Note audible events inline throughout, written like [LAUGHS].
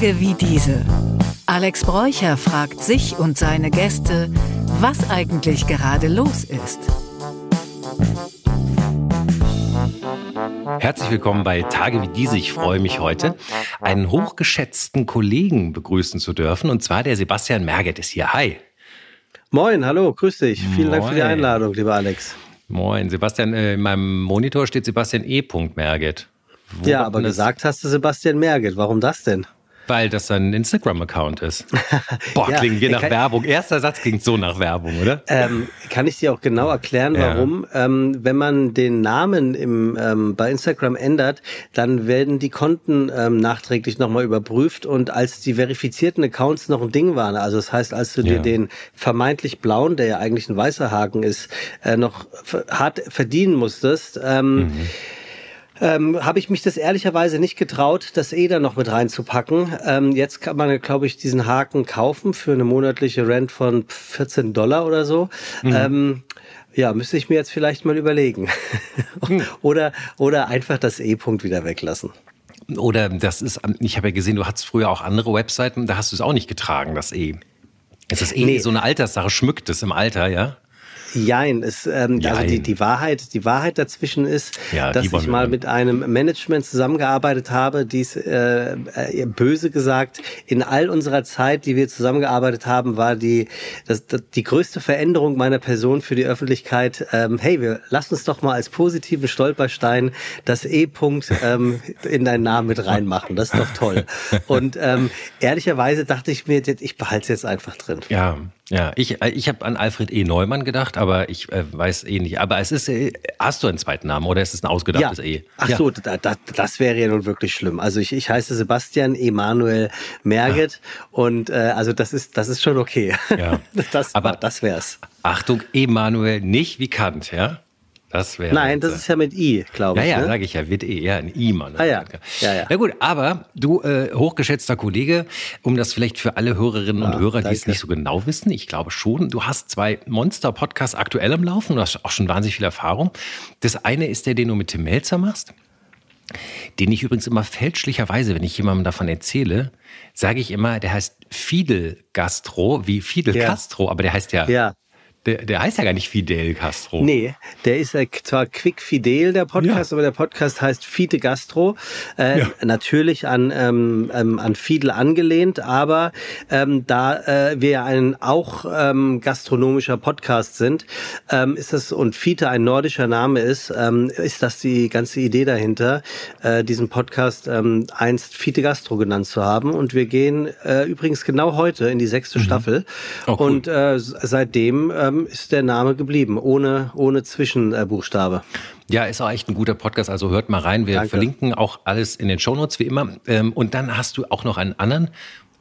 Tage wie diese. Alex Bräucher fragt sich und seine Gäste, was eigentlich gerade los ist. Herzlich willkommen bei Tage wie diese. Ich freue mich heute, einen hochgeschätzten Kollegen begrüßen zu dürfen. Und zwar der Sebastian Merget ist hier. Hi. Moin, hallo, grüß dich. Vielen Moin. Dank für die Einladung, lieber Alex. Moin, Sebastian. Äh, in meinem Monitor steht Sebastian E. Merget. Wo ja, aber gesagt hast du Sebastian Merget. Warum das denn? Weil das sein Instagram-Account ist. [LAUGHS] Boah, ja, klingt wie nach kann, Werbung. Erster Satz klingt so nach Werbung, oder? Ähm, kann ich dir auch genau erklären, warum? Ja. Ähm, wenn man den Namen im, ähm, bei Instagram ändert, dann werden die Konten ähm, nachträglich nochmal überprüft und als die verifizierten Accounts noch ein Ding waren, also das heißt, als du ja. dir den vermeintlich blauen, der ja eigentlich ein weißer Haken ist, äh, noch hart verdienen musstest, ähm, mhm ähm, habe ich mich das ehrlicherweise nicht getraut, das E da noch mit reinzupacken. Ähm, jetzt kann man, glaube ich, diesen Haken kaufen für eine monatliche Rent von 14 Dollar oder so. Mhm. Ähm, ja, müsste ich mir jetzt vielleicht mal überlegen. [LAUGHS] Hm. oder, oder einfach das E-Punkt wieder weglassen. Oder das ist, ich habe ja gesehen, du hattest früher auch andere Webseiten, da hast du es auch nicht getragen, das E. Es ist eh nee. so eine Alterssache, schmückt es im Alter, ja? Jein, es, ähm, Jein. also die, die Wahrheit, die Wahrheit dazwischen ist, ja, dass ich mal mit einem Management zusammengearbeitet habe, dies äh, äh, böse gesagt, in all unserer Zeit, die wir zusammengearbeitet haben, war die, das, das, die größte Veränderung meiner Person für die Öffentlichkeit, ähm, hey, wir lassen uns doch mal als positiven Stolperstein das E-Punkt ähm, in deinen Namen mit reinmachen. Das ist doch toll. [LAUGHS] Und ähm, ehrlicherweise dachte ich mir, ich behalte es jetzt einfach drin. Ja, ja, ich, äh, ich habe an Alfred E. Neumann gedacht, aber ich äh, weiß eh nicht. Aber es ist, äh, hast du einen zweiten Namen oder ist es ein ausgedachtes ja. E? Ach ja. so, da, da, das wäre ja nun wirklich schlimm. Also ich, ich heiße Sebastian Emanuel Merget ah. und äh, also das ist, das ist schon okay. Ja. [LAUGHS] das, aber das wär's. Achtung, Emanuel nicht wie Kant, ja? Das wäre. Nein, das ist ja mit I, glaube ich. Ja, ja, ne? sage ich ja, wird E, ja, ein I, Mann. Ah, ja. ja, ja. Na gut, aber du, äh, hochgeschätzter Kollege, um das vielleicht für alle Hörerinnen und Hörer, die es nicht so genau wissen, ich glaube schon, du hast zwei Monster-Podcasts aktuell im Laufen, du hast auch schon wahnsinnig viel Erfahrung. Das eine ist der, den du mit Tim Melzer machst. Den ich übrigens immer fälschlicherweise, wenn ich jemandem davon erzähle, sage ich immer, der heißt Fidel Gastro, wie Fidel. Castro, aber der heißt ja, ja. Der, der heißt ja gar nicht Fidel Castro. Nee, der ist ja zwar Quick Fidel, der Podcast, ja. aber der Podcast heißt Fide Gastro. Äh, ja. Natürlich an, ähm, ähm, an Fidel angelehnt, aber ähm, da äh, wir ja ein auch ähm, gastronomischer Podcast sind, ähm, ist das, und Fite ein nordischer Name ist, ähm, ist das die ganze Idee dahinter, äh, diesen Podcast ähm, einst Fite Gastro genannt zu haben. Und wir gehen äh, übrigens genau heute in die sechste mhm. Staffel. Oh, cool. Und äh, seitdem äh, ähm, ist der Name geblieben, ohne, ohne Zwischenbuchstabe. Ja, ist auch echt ein guter Podcast, also hört mal rein. Wir Danke. verlinken auch alles in den Shownotes wie immer. Ähm, und dann hast du auch noch einen anderen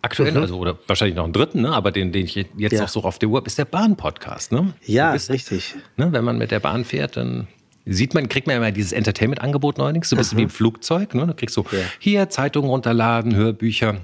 aktuell, mhm. also oder wahrscheinlich noch einen dritten, ne? aber den, den ich jetzt ja. auch so auf der Uhr habe, ist der Bahn-Podcast. Ne? Ja, bist, richtig. Ne, wenn man mit der Bahn fährt, dann sieht man, kriegt man immer dieses Entertainment-Angebot neuerdings, so ein bisschen mhm. wie im Flugzeug. Ne? Da kriegst du ja. hier Zeitungen runterladen, Hörbücher.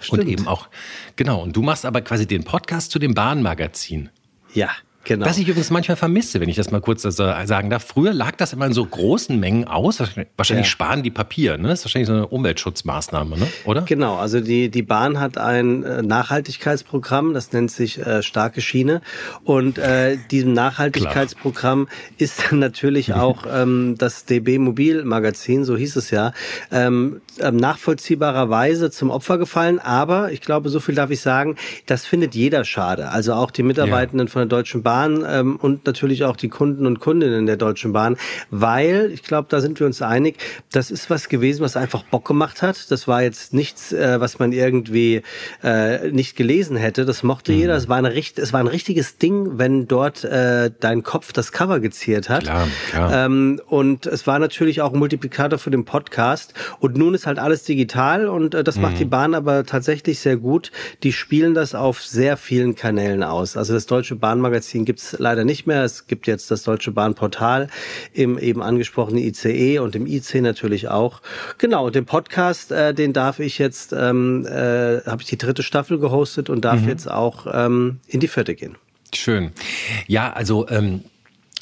Stimmt. Und eben auch, genau. Und du machst aber quasi den Podcast zu dem Bahnmagazin. Ja. Genau. Was ich übrigens manchmal vermisse, wenn ich das mal kurz sagen darf. Früher lag das immer in so großen Mengen aus. Wahrscheinlich ja. sparen die Papier, ne? Das ist wahrscheinlich so eine Umweltschutzmaßnahme, ne? oder? Genau, also die, die Bahn hat ein äh, Nachhaltigkeitsprogramm, das nennt sich äh, Starke Schiene. Und äh, diesem Nachhaltigkeitsprogramm ist natürlich [LAUGHS] auch ähm, das DB Mobil Magazin, so hieß es ja, ähm, ähm, nachvollziehbarerweise zum Opfer gefallen. Aber ich glaube, so viel darf ich sagen, das findet jeder schade. Also auch die Mitarbeitenden ja. von der Deutschen Bahn Bahn ähm, und natürlich auch die Kunden und Kundinnen der Deutschen Bahn, weil ich glaube, da sind wir uns einig, das ist was gewesen, was einfach Bock gemacht hat. Das war jetzt nichts, äh, was man irgendwie äh, nicht gelesen hätte. Das mochte mhm. jeder. Es war, eine, es war ein richtiges Ding, wenn dort äh, dein Kopf das Cover geziert hat. Klar, klar. Ähm, und es war natürlich auch ein Multiplikator für den Podcast. Und nun ist halt alles digital und äh, das mhm. macht die Bahn aber tatsächlich sehr gut. Die spielen das auf sehr vielen Kanälen aus. Also das Deutsche Bahnmagazin den gibt es leider nicht mehr. Es gibt jetzt das Deutsche Bahnportal im eben angesprochenen ICE und im IC natürlich auch. Genau, und den Podcast, äh, den darf ich jetzt, ähm, äh, habe ich die dritte Staffel gehostet und darf mhm. jetzt auch ähm, in die vierte gehen. Schön. Ja, also ähm,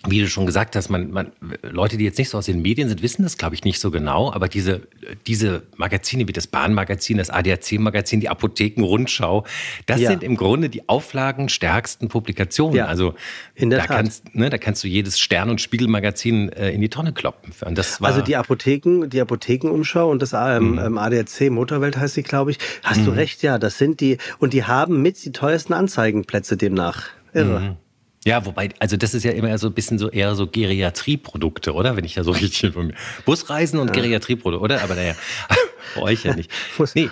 wie du schon gesagt hast, man, man, Leute, die jetzt nicht so aus den Medien sind, wissen das, glaube ich, nicht so genau. Aber diese, diese Magazine wie das Bahnmagazin, das ADAC-Magazin, die Apothekenrundschau, das ja. sind im Grunde die auflagenstärksten Publikationen. Ja, also da, Tat. Kannst, ne, da kannst du jedes Stern- und Spiegelmagazin äh, in die Tonne kloppen. also die Apotheken, die Apothekenumschau und das ähm, mhm. Ähm, ADAC Motorwelt heißt sie, glaube ich. Hast mhm. du recht, ja, das sind die, und die haben mit die teuersten Anzeigenplätze demnach. Irre. Mhm. Ja, wobei, also das ist ja immer so ein bisschen so eher so Geriatrieprodukte, oder? Wenn ich da so [LAUGHS] richtig informiere. Busreisen und ja. Geriatrieprodukte, oder? Aber naja, [LAUGHS] bei euch ja nicht. [LAUGHS] Nee.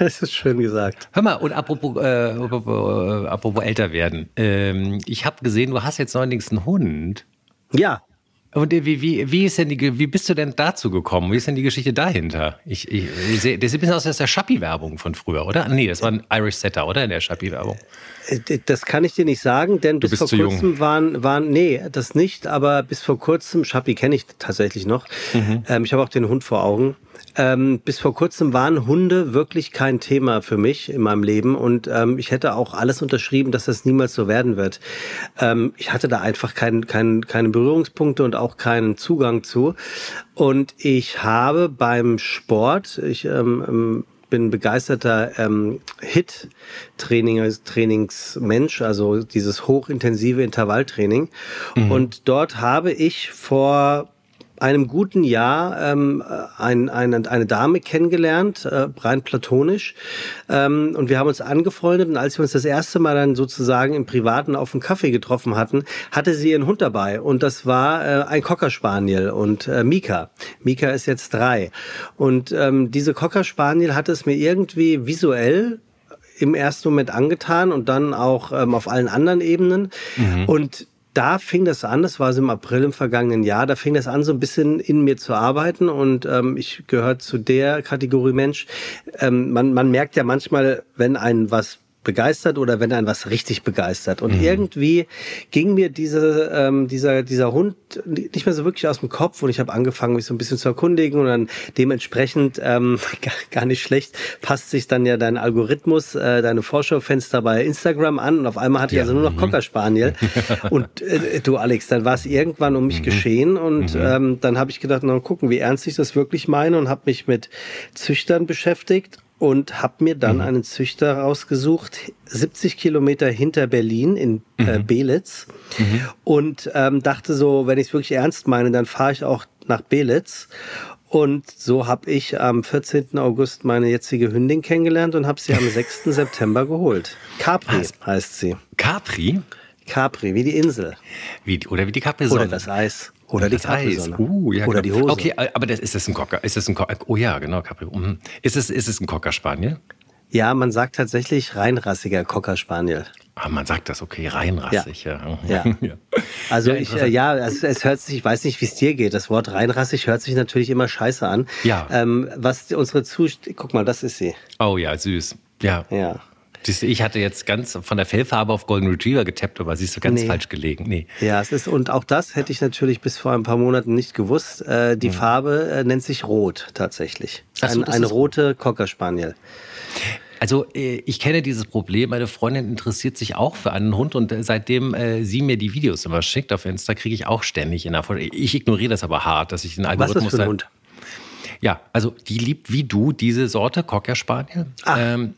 das ist schön gesagt. Hör mal, und apropos, äh, apropos, äh, apropos älter werden. Ähm, ich habe gesehen, du hast jetzt neuerdings einen Hund. Ja, und wie, wie, wie, ist denn die, wie bist du denn dazu gekommen? Wie ist denn die Geschichte dahinter? Ich, ich, ich sehe, das sieht ein bisschen aus als der Schappi-Werbung von früher, oder? Nee, das war ein Irish Setter, oder? In der Schappi-Werbung. Äh, das kann ich dir nicht sagen, denn bis vor kurzem jung. waren, waren, nee, das nicht, aber bis vor kurzem, Schappi kenne ich tatsächlich noch. Mhm. Ähm, ich habe auch den Hund vor Augen. Ähm, bis vor kurzem waren Hunde wirklich kein Thema für mich in meinem Leben und ähm, ich hätte auch alles unterschrieben, dass das niemals so werden wird. Ähm, ich hatte da einfach kein, kein, keine Berührungspunkte und auch keinen Zugang zu. Und ich habe beim Sport, ich ähm, ähm bin begeisterter ähm, Hit-Trainingsmensch, also dieses hochintensive Intervalltraining. Mhm. Und dort habe ich vor einem guten Jahr ähm, ein, eine, eine Dame kennengelernt, äh, rein platonisch. Ähm, und wir haben uns angefreundet. Und als wir uns das erste Mal dann sozusagen im Privaten auf dem Kaffee getroffen hatten, hatte sie ihren Hund dabei. Und das war äh, ein Cocker Spaniel und äh, Mika. Mika ist jetzt drei. Und ähm, diese Cocker Spaniel hat es mir irgendwie visuell im ersten Moment angetan und dann auch ähm, auf allen anderen Ebenen. Mhm. Und da fing das an, das war so im April im vergangenen Jahr, da fing das an, so ein bisschen in mir zu arbeiten und ähm, ich gehöre zu der Kategorie Mensch. Ähm, man, man merkt ja manchmal, wenn ein was begeistert oder wenn ein was richtig begeistert. Und mhm. irgendwie ging mir diese, ähm, dieser, dieser Hund nicht mehr so wirklich aus dem Kopf und ich habe angefangen, mich so ein bisschen zu erkundigen und dann dementsprechend ähm, [LAUGHS] gar, gar nicht schlecht passt sich dann ja dein Algorithmus, äh, deine Vorschaufenster bei Instagram an und auf einmal hatte ja. ich also nur noch mhm. Cocker Spaniel. [LAUGHS] und äh, du Alex, dann war es irgendwann um mich mhm. geschehen und mhm. ähm, dann habe ich gedacht, na gucken, wie ernst ich das wirklich meine und habe mich mit Züchtern beschäftigt und habe mir dann mhm. einen Züchter rausgesucht, 70 Kilometer hinter Berlin in äh, mhm. Belitz mhm. und ähm, dachte so, wenn ich es wirklich ernst meine, dann fahre ich auch nach Belitz. Und so habe ich am 14. August meine jetzige Hündin kennengelernt und habe sie am [LAUGHS] 6. September geholt. Capri Was? heißt sie. Capri? Capri, wie die Insel. Wie, oder wie die Capri-Sonne. Oder das Eis. Oder die Eis. Uh, ja, Oder genau. die Hose. Okay, aber das, ist das ein Cocker? Ist das ein Cocker? Oh ja, genau, Capri. Mhm. Ist es, ist es ein Cocker Spaniel? Ja, man sagt tatsächlich reinrassiger Cocker Spaniel. Ah, man sagt das, okay, reinrassig, ja. Ja. ja. [LAUGHS] Also ja, ich, äh, ja, es, es, hört sich, ich weiß nicht, wie es dir geht. Das Wort reinrassig hört sich natürlich immer scheiße an. Ja. Ähm, was unsere Zustimmung, guck mal, das ist sie. Oh ja, süß. Ja. Ja. Ich hatte jetzt ganz von der Fellfarbe auf Golden Retriever getappt, aber siehst du ganz nee. falsch gelegen. Nee. Ja, es ist, und auch das hätte ich natürlich bis vor ein paar Monaten nicht gewusst. Äh, die mhm. Farbe äh, nennt sich Rot tatsächlich. So, ein, eine rote Cocker Spaniel. Also äh, ich kenne dieses Problem. Meine Freundin interessiert sich auch für einen Hund und äh, seitdem äh, sie mir die Videos immer schickt auf Insta, kriege ich auch ständig in der Vorstellung. Ich ignoriere das aber hart, dass ich den Algorithmus. Was ist für ein Hund? Ja, also die liebt wie du diese Sorte Cocker Spaniel. Ähm,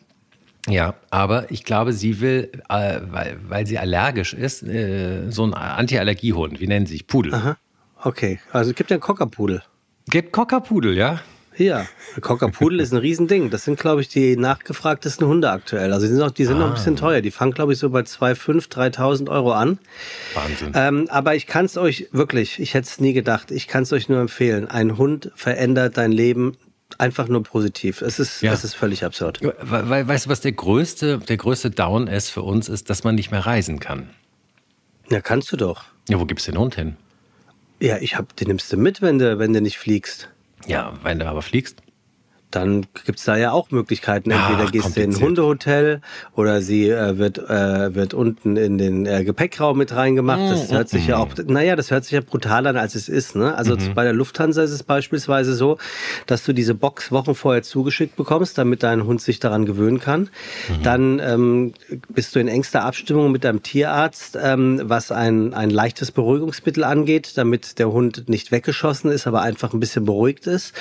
ja, aber ich glaube, sie will, äh, weil, weil sie allergisch ist, äh, so ein Anti-Allergiehund. Wie nennen sie sich? Pudel. Aha. Okay, also es gibt ja einen Cockerpudel. Gibt Cockerpudel, ja? Ja, Cockerpudel ist ein Riesending. Das sind, glaube ich, die nachgefragtesten Hunde aktuell. Also die sind, auch, die sind ah. noch ein bisschen teuer. Die fangen, glaube ich, so bei 2.500, 3.000 Euro an. Wahnsinn. Ähm, aber ich kann es euch wirklich, ich hätte es nie gedacht, ich kann es euch nur empfehlen. Ein Hund verändert dein Leben einfach nur positiv. Es ist, ja. es ist völlig absurd. Weil, weißt du, was der größte, der größte Down ist für uns, ist, dass man nicht mehr reisen kann. Ja, kannst du doch. Ja, wo gibst du den Hund hin? Ja, ich hab, den nimmst du mit, wenn du, wenn du nicht fliegst. Ja, wenn du aber fliegst. Dann gibt's da ja auch Möglichkeiten. Entweder Ach, gehst du in ein Hundehotel oder sie äh, wird, äh, wird unten in den äh, Gepäckraum mit reingemacht. Das hört sich ja auch, naja, das hört sich ja brutaler an, als es ist. Ne? Also mhm. bei der Lufthansa ist es beispielsweise so, dass du diese Box Wochen vorher zugeschickt bekommst, damit dein Hund sich daran gewöhnen kann. Mhm. Dann ähm, bist du in engster Abstimmung mit deinem Tierarzt, ähm, was ein, ein leichtes Beruhigungsmittel angeht, damit der Hund nicht weggeschossen ist, aber einfach ein bisschen beruhigt ist.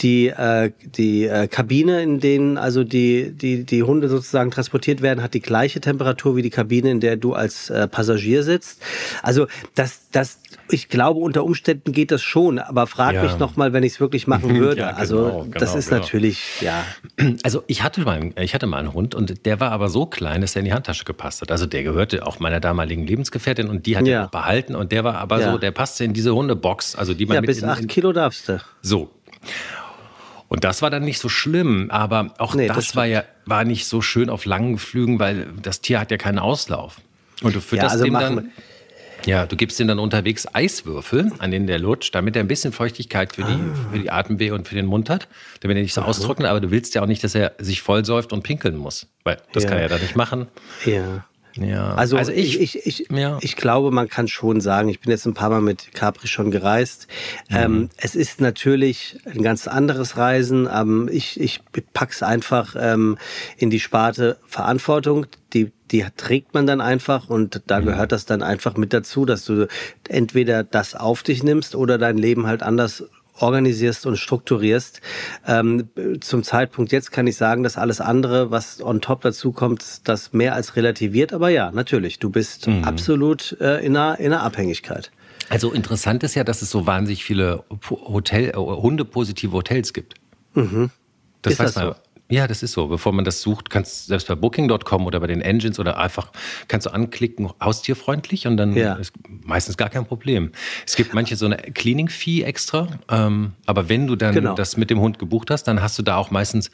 Die, äh, die äh, Kabine, in denen also die, die, die Hunde sozusagen transportiert werden, hat die gleiche Temperatur wie die Kabine, in der du als äh, Passagier sitzt. Also das, das, ich glaube, unter Umständen geht das schon, aber frag ja. mich noch mal, wenn ich es wirklich machen [LAUGHS] würde. ja, genau, also das genau, ist genau. natürlich, ja. Also ich hatte mal, ich hatte mal einen Hund und der war aber so klein, dass er in die Handtasche gepasst hat. Also der gehörte auch meiner damaligen Lebensgefährtin und die hat ja. ihn auch behalten und der war aber so, der passte in diese Hundebox, also die man ja, bis acht Kilo darfst du. So. Und das war dann nicht so schlimm, aber auch nee, das, das war ja war nicht so schön auf langen Flügen, weil das Tier hat ja keinen Auslauf. Und du fütterst ja, also dem dann ja, du gibst ihm dann unterwegs Eiswürfel, an denen der lutscht, damit er ein bisschen Feuchtigkeit für die, ah. für die Atemweh und für den Mund hat, damit er nicht so austrocknet. Aber du willst ja auch nicht, dass er sich vollsäuft und pinkeln muss, weil das ja. kann er da nicht machen. Ja. Ja. Also, also ich, ich, ich, ja. ich glaube, man kann schon sagen, ich bin jetzt ein paar Mal mit Capri schon gereist. Mhm. Ähm, es ist natürlich ein ganz anderes Reisen, aber ich, ich pack's einfach ähm, in die Sparte Verantwortung. Die, die trägt man dann einfach und da mhm. gehört das dann einfach mit dazu, dass du entweder das auf dich nimmst oder dein Leben halt anders organisierst und strukturierst. Ähm, zum Zeitpunkt jetzt kann ich sagen, dass alles andere, was on top dazu kommt, das mehr als relativiert. Aber ja, natürlich, du bist mhm. absolut äh, in, einer, in einer Abhängigkeit. Also interessant ist ja, dass es so wahnsinnig viele Hotel, äh, hundepositive Hotels gibt. Mhm. Das ist weiß das man. So? Ja, das ist so. Bevor man das sucht, kannst du selbst bei Booking.com oder bei den Engines oder einfach kannst du anklicken, haustierfreundlich und dann ja. ist meistens gar kein Problem. Es gibt manche so eine Cleaning-Fee extra, ähm, aber wenn du dann genau. das mit dem Hund gebucht hast, dann hast du da auch meistens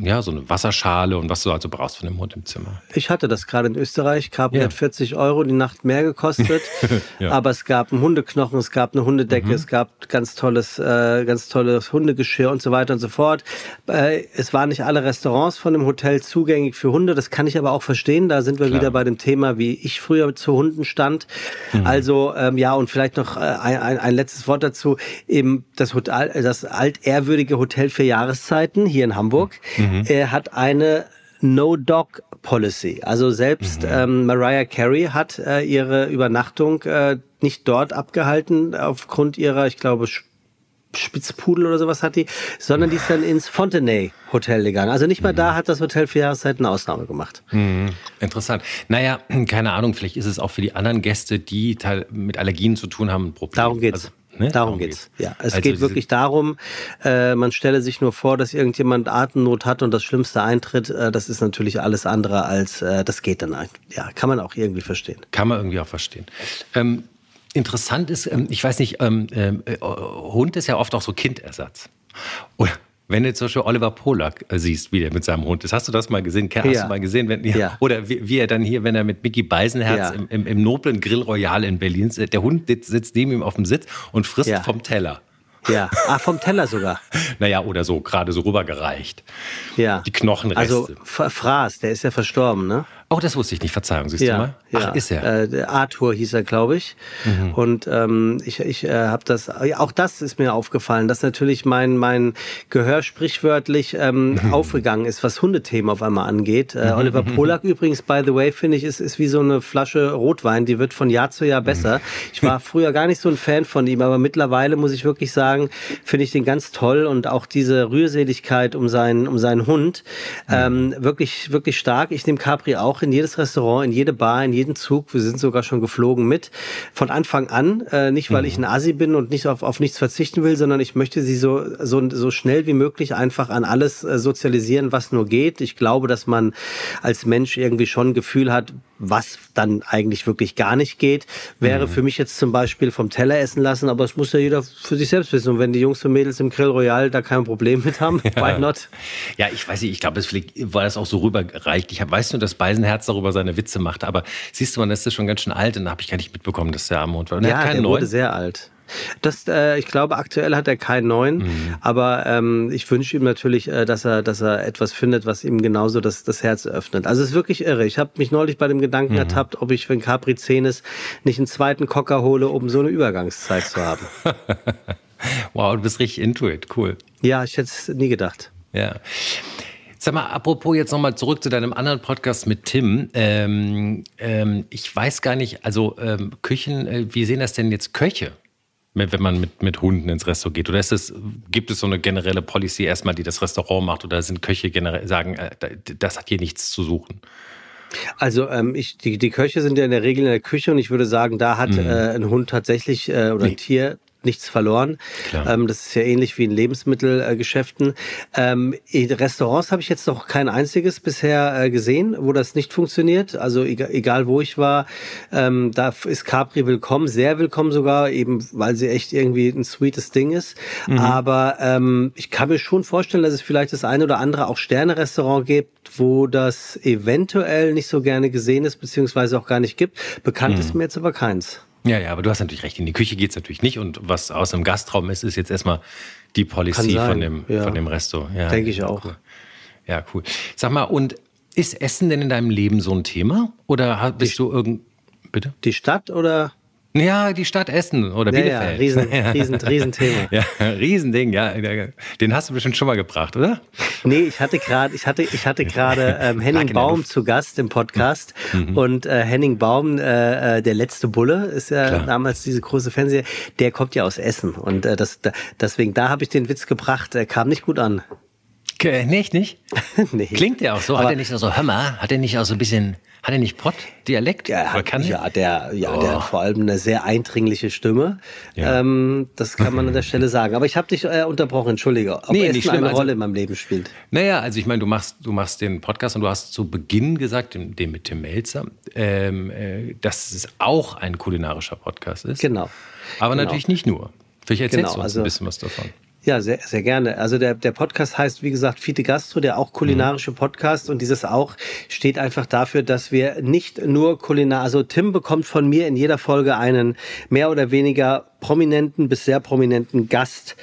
ja, so eine Wasserschale und was du also brauchst von dem Hund im Zimmer. Ich hatte das gerade in Österreich. Capri ja. hat 40 Euro die Nacht mehr gekostet. [LAUGHS] ja. Aber es gab einen Hundeknochen, es gab eine Hundedecke, mhm. es gab ganz tolles, äh, ganz tolles Hundegeschirr und so weiter und so fort. Äh, es waren nicht alle Restaurants von dem Hotel zugänglich für Hunde. Das kann ich aber auch verstehen. Da sind wir Klar. wieder bei dem Thema, wie ich früher zu Hunden stand. Mhm. Also, ähm, ja, und vielleicht noch äh, ein, ein, ein letztes Wort dazu. Eben das, Hotel, das altehrwürdige Hotel für Jahreszeiten hier in Hamburg. Mhm Mhm. Er hat eine No-Dog-Policy. Also selbst mhm. ähm, Mariah Carey hat äh, ihre Übernachtung äh, nicht dort abgehalten aufgrund ihrer, ich glaube, Spitzpudel oder sowas hat die, sondern die ist dann ins Fontenay Hotel gegangen. Also nicht mal mhm. da hat das Hotel für Jahreszeiten eine Ausnahme gemacht. Mhm. Interessant. Naja, [CLEARS THROAT] keine Ahnung, vielleicht ist es auch für die anderen Gäste, die mit Allergien zu tun haben, ein Problem. Darum geht's. Also Ne? Darum, geht's. geht's. Ja, es also geht wirklich darum, äh, man stelle sich nur vor, dass irgendjemand Atemnot hat und das Schlimmste eintritt. Äh, das ist natürlich alles andere als, äh, das geht dann. Ja, kann man auch irgendwie verstehen. Kann man irgendwie auch verstehen. Ähm, interessant ist, ähm, ich weiß nicht, ähm, ähm äh, Hund ist ja oft auch so Kindersatz. Oder wenn du zum Beispiel Oliver Polak äh, siehst, wie der mit seinem Hund ist, hast du das mal gesehen? Hast ja. du mal gesehen? Wenn, ja. Ja. Oder wie, wie, er dann hier, wenn er mit Mickey Beisenherz im, im, im, noblen Grill Royal in Berlin sitzt, der Hund sitzt neben ihm auf dem Sitz und frisst vom Teller. Ja, ah, vom Teller sogar. [LAUGHS] naja, oder so, gerade so rübergereicht. Ja. Die Knochenreste. Also Fraß, der ist ja verstorben, ne? Oh, das wusste ich nicht. Verzeihung, siehst ja, du mal. Ach, ja. ist er. Äh, Arthur hieß er, glaube ich. Mhm. Und ähm, ich, ich äh, habe das, auch das ist mir aufgefallen, dass natürlich mein, mein Gehör sprichwörtlich ähm, mhm. aufgegangen ist, was Hundethemen auf einmal angeht. Äh, mhm. Oliver mhm. Polak übrigens, by the way, finde ich, ist, ist wie so eine Flasche Rotwein, die wird von Jahr zu Jahr besser. Mhm. Ich war [LAUGHS] früher gar nicht so ein Fan von ihm, aber mittlerweile muss ich wirklich sagen, finde ich den ganz toll und auch diese Rührseligkeit um seinen, um seinen Hund mhm. ähm, wirklich, wirklich stark. Ich nehme Capri auch in jedes Restaurant, in jede Bar, in jeden Zug. Wir sind sogar schon geflogen mit. Von Anfang an, äh, nicht weil mhm. ich ein Asi bin und nicht auf, auf nichts verzichten will, sondern ich möchte sie so, so, so schnell wie möglich einfach an alles äh, sozialisieren, was nur geht. Ich glaube, dass man als Mensch irgendwie schon ein Gefühl hat, was dann eigentlich wirklich gar nicht geht, wäre mhm. für mich jetzt zum Beispiel vom Teller essen lassen, aber es muss ja jeder für sich selbst wissen. Und wenn die Jungs und Mädels im Grill Royal da kein Problem mit haben, [LAUGHS] ja. why not? Ja, ich weiß nicht, ich glaube, es war das auch so rübergereicht. Ich weiß nur, dass Beisenherz darüber seine Witze macht, aber siehst du, man ist schon ganz schön alt und da habe ich gar nicht mitbekommen, dass der am Mond war. Und ja, der wurde sehr alt. Das, äh, ich glaube, aktuell hat er keinen neuen, mhm. aber ähm, ich wünsche ihm natürlich, äh, dass er, dass er etwas findet, was ihm genauso das, das Herz öffnet. Also es ist wirklich irre. Ich habe mich neulich bei dem Gedanken mhm. ertappt, ob ich, wenn Capri 10 ist, nicht einen zweiten Cocker hole, um so eine Übergangszeit zu haben. [LAUGHS] wow, du bist richtig into it. Cool. Ja, ich hätte es nie gedacht. Ja. Sag mal, apropos jetzt nochmal zurück zu deinem anderen Podcast mit Tim. Ähm, ähm, ich weiß gar nicht, also ähm, Küchen, äh, wie sehen das denn jetzt Köche? Wenn man mit, mit Hunden ins Restaurant geht? Oder ist es, gibt es so eine generelle Policy erstmal, die das Restaurant macht? Oder sind Köche generell sagen, äh, das hat hier nichts zu suchen? Also ähm, ich, die, die Köche sind ja in der Regel in der Küche und ich würde sagen, da hat mhm. äh, ein Hund tatsächlich äh, oder ein Tier nichts verloren. Ähm, das ist ja ähnlich wie in Lebensmittelgeschäften. Ähm, Restaurants habe ich jetzt noch kein einziges bisher äh, gesehen, wo das nicht funktioniert. Also egal, egal wo ich war, ähm, da ist Capri willkommen, sehr willkommen sogar, eben weil sie echt irgendwie ein sweetes Ding ist. Mhm. Aber ähm, ich kann mir schon vorstellen, dass es vielleicht das eine oder andere auch Sterne-Restaurant gibt, wo das eventuell nicht so gerne gesehen ist, beziehungsweise auch gar nicht gibt. Bekannt mhm. ist mir jetzt aber keins. Ja, ja, aber du hast natürlich recht. In die Küche geht's natürlich nicht. Und was aus einem Gastraum ist, ist jetzt erstmal die Policy von dem, ja. von dem Resto. Ja, Denke ich auch. Cool. Ja, cool. Sag mal, und ist Essen denn in deinem Leben so ein Thema? Oder bist die, du irgend. Bitte? Die Stadt oder ja, die Stadt Essen oder ja, Bielefeld. [LAUGHS] Ja, riesen, riesen, Riesenthema. [LAUGHS] ja, Riesending, ja. Den hast du bestimmt schon mal gebracht, oder? Nee, ich hatte gerade, ich hatte, ich hatte gerade [LAUGHS] ähm, Henning Baum zu Gast im Podcast mhm. und äh, Henning Baum, äh, äh, der letzte Bulle, ist ja Klar. damals diese große Fernseh, der kommt ja aus Essen und äh, das, da, deswegen da habe ich den Witz gebracht, er kam nicht gut an. Nicht, nicht? nee. Klingt der auch so? Aber hat er nicht so, hör mal, hat er nicht auch so ein bisschen hat er nicht Pott-Dialekt? Ja, ja, der, ja, oh. der hat vor allem eine sehr eindringliche Stimme. Ja. Ähm, das kann man an der Stelle sagen. Aber ich habe dich äh, unterbrochen, entschuldige. Ob nee, Essen eine also, Rolle in meinem Leben spielt. Naja, also ich meine, du machst, du machst den Podcast und du hast zu Beginn gesagt, den, den mit Tim Melzer, ähm, äh, dass es auch ein kulinarischer Podcast ist. Genau. Aber genau. natürlich nicht nur. Vielleicht erzählst genau, du uns also, ein bisschen was davon. Ja, sehr, sehr gerne. Also der, der Podcast heißt, wie gesagt, Fite Gastro, der auch kulinarische mhm. Podcast. Und dieses auch steht einfach dafür, dass wir nicht nur kulinar, also Tim bekommt von mir in jeder Folge einen mehr oder weniger prominenten bis sehr prominenten Gast.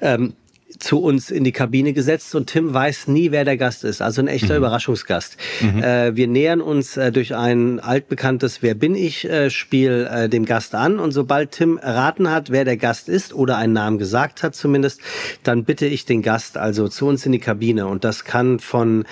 Ähm, zu uns in die Kabine gesetzt und Tim weiß nie, wer der Gast ist. Also ein echter mhm. Überraschungsgast. Mhm. Äh, wir nähern uns äh, durch ein altbekanntes Wer bin ich äh, Spiel äh, dem Gast an und sobald Tim erraten hat, wer der Gast ist oder einen Namen gesagt hat zumindest, dann bitte ich den Gast also zu uns in die Kabine und das kann von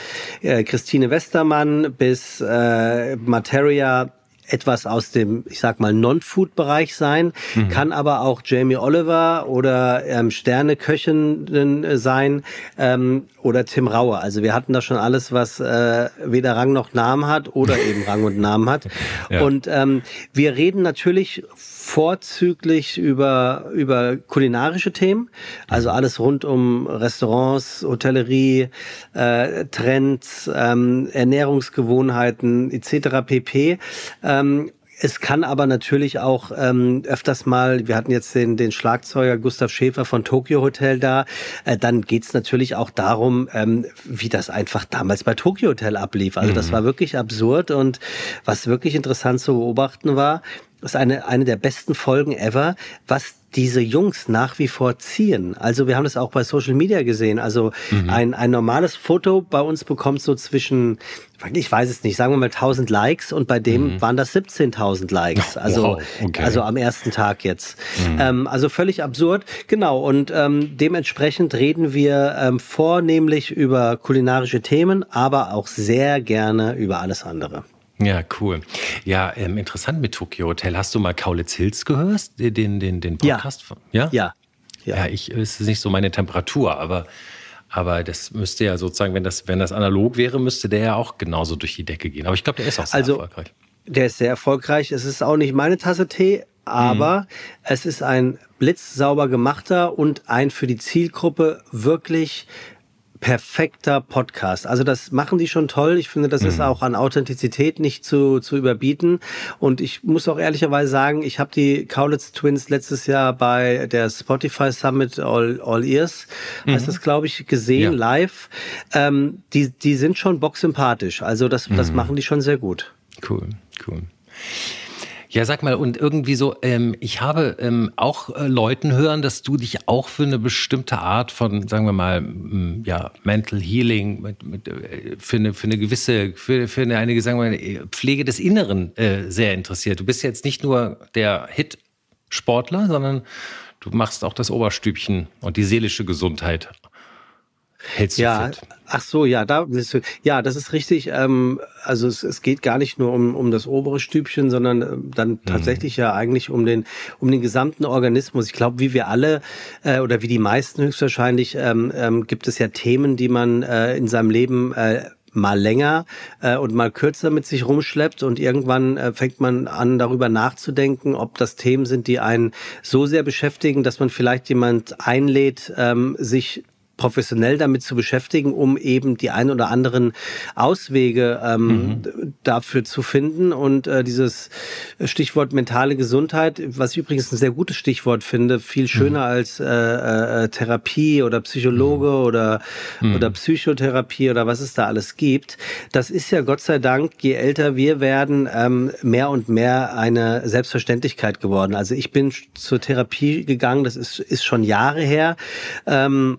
äh, Christine Westermann bis äh, Materia etwas aus dem, ich sag mal, Non-Food-Bereich sein, mhm. kann aber auch Jamie Oliver oder ähm, Sterneköchinnen äh, sein ähm, oder Tim Rauer. Also wir hatten da schon alles, was äh, weder Rang noch Namen hat oder eben Rang und Namen hat. [LAUGHS] Ja. Und ähm, wir reden natürlich vorzüglich über, über kulinarische Themen, also alles rund um Restaurants, Hotellerie, äh, Trends, ähm, Ernährungsgewohnheiten etc. pp. Ähm, es kann aber natürlich auch ähm, öfters mal, wir hatten jetzt den, den Schlagzeuger Gustav Schäfer von Tokyo Hotel da, äh, dann geht's natürlich auch darum, ähm, wie das einfach damals bei Tokyo Hotel ablief. Also mhm. das war wirklich absurd und was wirklich interessant zu beobachten war, das ist eine, eine der besten Folgen ever, was diese Jungs nach wie vor ziehen. Also wir haben das auch bei Social Media gesehen. Also mhm. ein, ein normales Foto bei uns bekommt so zwischen, ich weiß es nicht, sagen wir mal 1000 Likes und bei dem mhm. waren das 17.000 Likes. Also, wow, okay. also am ersten Tag jetzt. Mhm. Ähm, also völlig absurd. Genau. Und ähm, dementsprechend reden wir ähm, vornehmlich über kulinarische Themen, aber auch sehr gerne über alles andere. Ja, cool. Ja, ähm, interessant mit Tokyo Hotel. Hast du mal Kaulitz Hills gehört? Den, den, den Podcast? Ja. Ja. Ja, ja ich, es ist nicht so meine Temperatur, aber, aber das müsste ja sozusagen, wenn das, wenn das analog wäre, müsste der ja auch genauso durch die Decke gehen. Aber ich glaube, der ist auch sehr also, erfolgreich. Der ist sehr erfolgreich. Es ist auch nicht meine Tasse Tee, aber mhm. es ist ein blitzsauber gemachter und ein für die Zielgruppe wirklich perfekter Podcast. Also das machen die schon toll. Ich finde, das mhm. ist auch an Authentizität nicht zu, zu überbieten. Und ich muss auch ehrlicherweise sagen, ich habe die Kaulitz Twins letztes Jahr bei der Spotify Summit All, All Ears, mhm. heißt das, glaube ich, gesehen, ja. live. Ähm, die, die sind schon bocksympathisch. Also das, das mhm. machen die schon sehr gut. Cool, cool. Ja, sag mal, und irgendwie so, ähm, ich habe ähm, auch äh, Leuten hören, dass du dich auch für eine bestimmte Art von, sagen wir mal, m, ja, Mental Healing, mit, mit, äh, für, eine, für eine gewisse, für, für eine, eine sagen wir mal, Pflege des Inneren äh, sehr interessiert. Du bist jetzt nicht nur der Hit-Sportler, sondern du machst auch das Oberstübchen und die seelische Gesundheit Hältst du ja, fit? ach so, ja, da ja, das ist richtig. Ähm, also es, es geht gar nicht nur um, um das obere Stübchen, sondern äh, dann mhm. tatsächlich ja eigentlich um den um den gesamten Organismus. Ich glaube, wie wir alle äh, oder wie die meisten höchstwahrscheinlich ähm, ähm, gibt es ja Themen, die man äh, in seinem Leben äh, mal länger äh, und mal kürzer mit sich rumschleppt und irgendwann äh, fängt man an darüber nachzudenken, ob das Themen sind, die einen so sehr beschäftigen, dass man vielleicht jemand einlädt, ähm, sich professionell damit zu beschäftigen, um eben die ein oder anderen Auswege ähm, mhm. dafür zu finden. Und äh, dieses Stichwort mentale Gesundheit, was ich übrigens ein sehr gutes Stichwort finde, viel schöner mhm. als äh, äh, Therapie oder Psychologe mhm. oder, mhm. oder Psychotherapie oder was es da alles gibt. Das ist ja Gott sei Dank, je älter wir werden, ähm, mehr und mehr eine Selbstverständlichkeit geworden. Also ich bin zur Therapie gegangen, das ist, ist schon Jahre her. Ähm,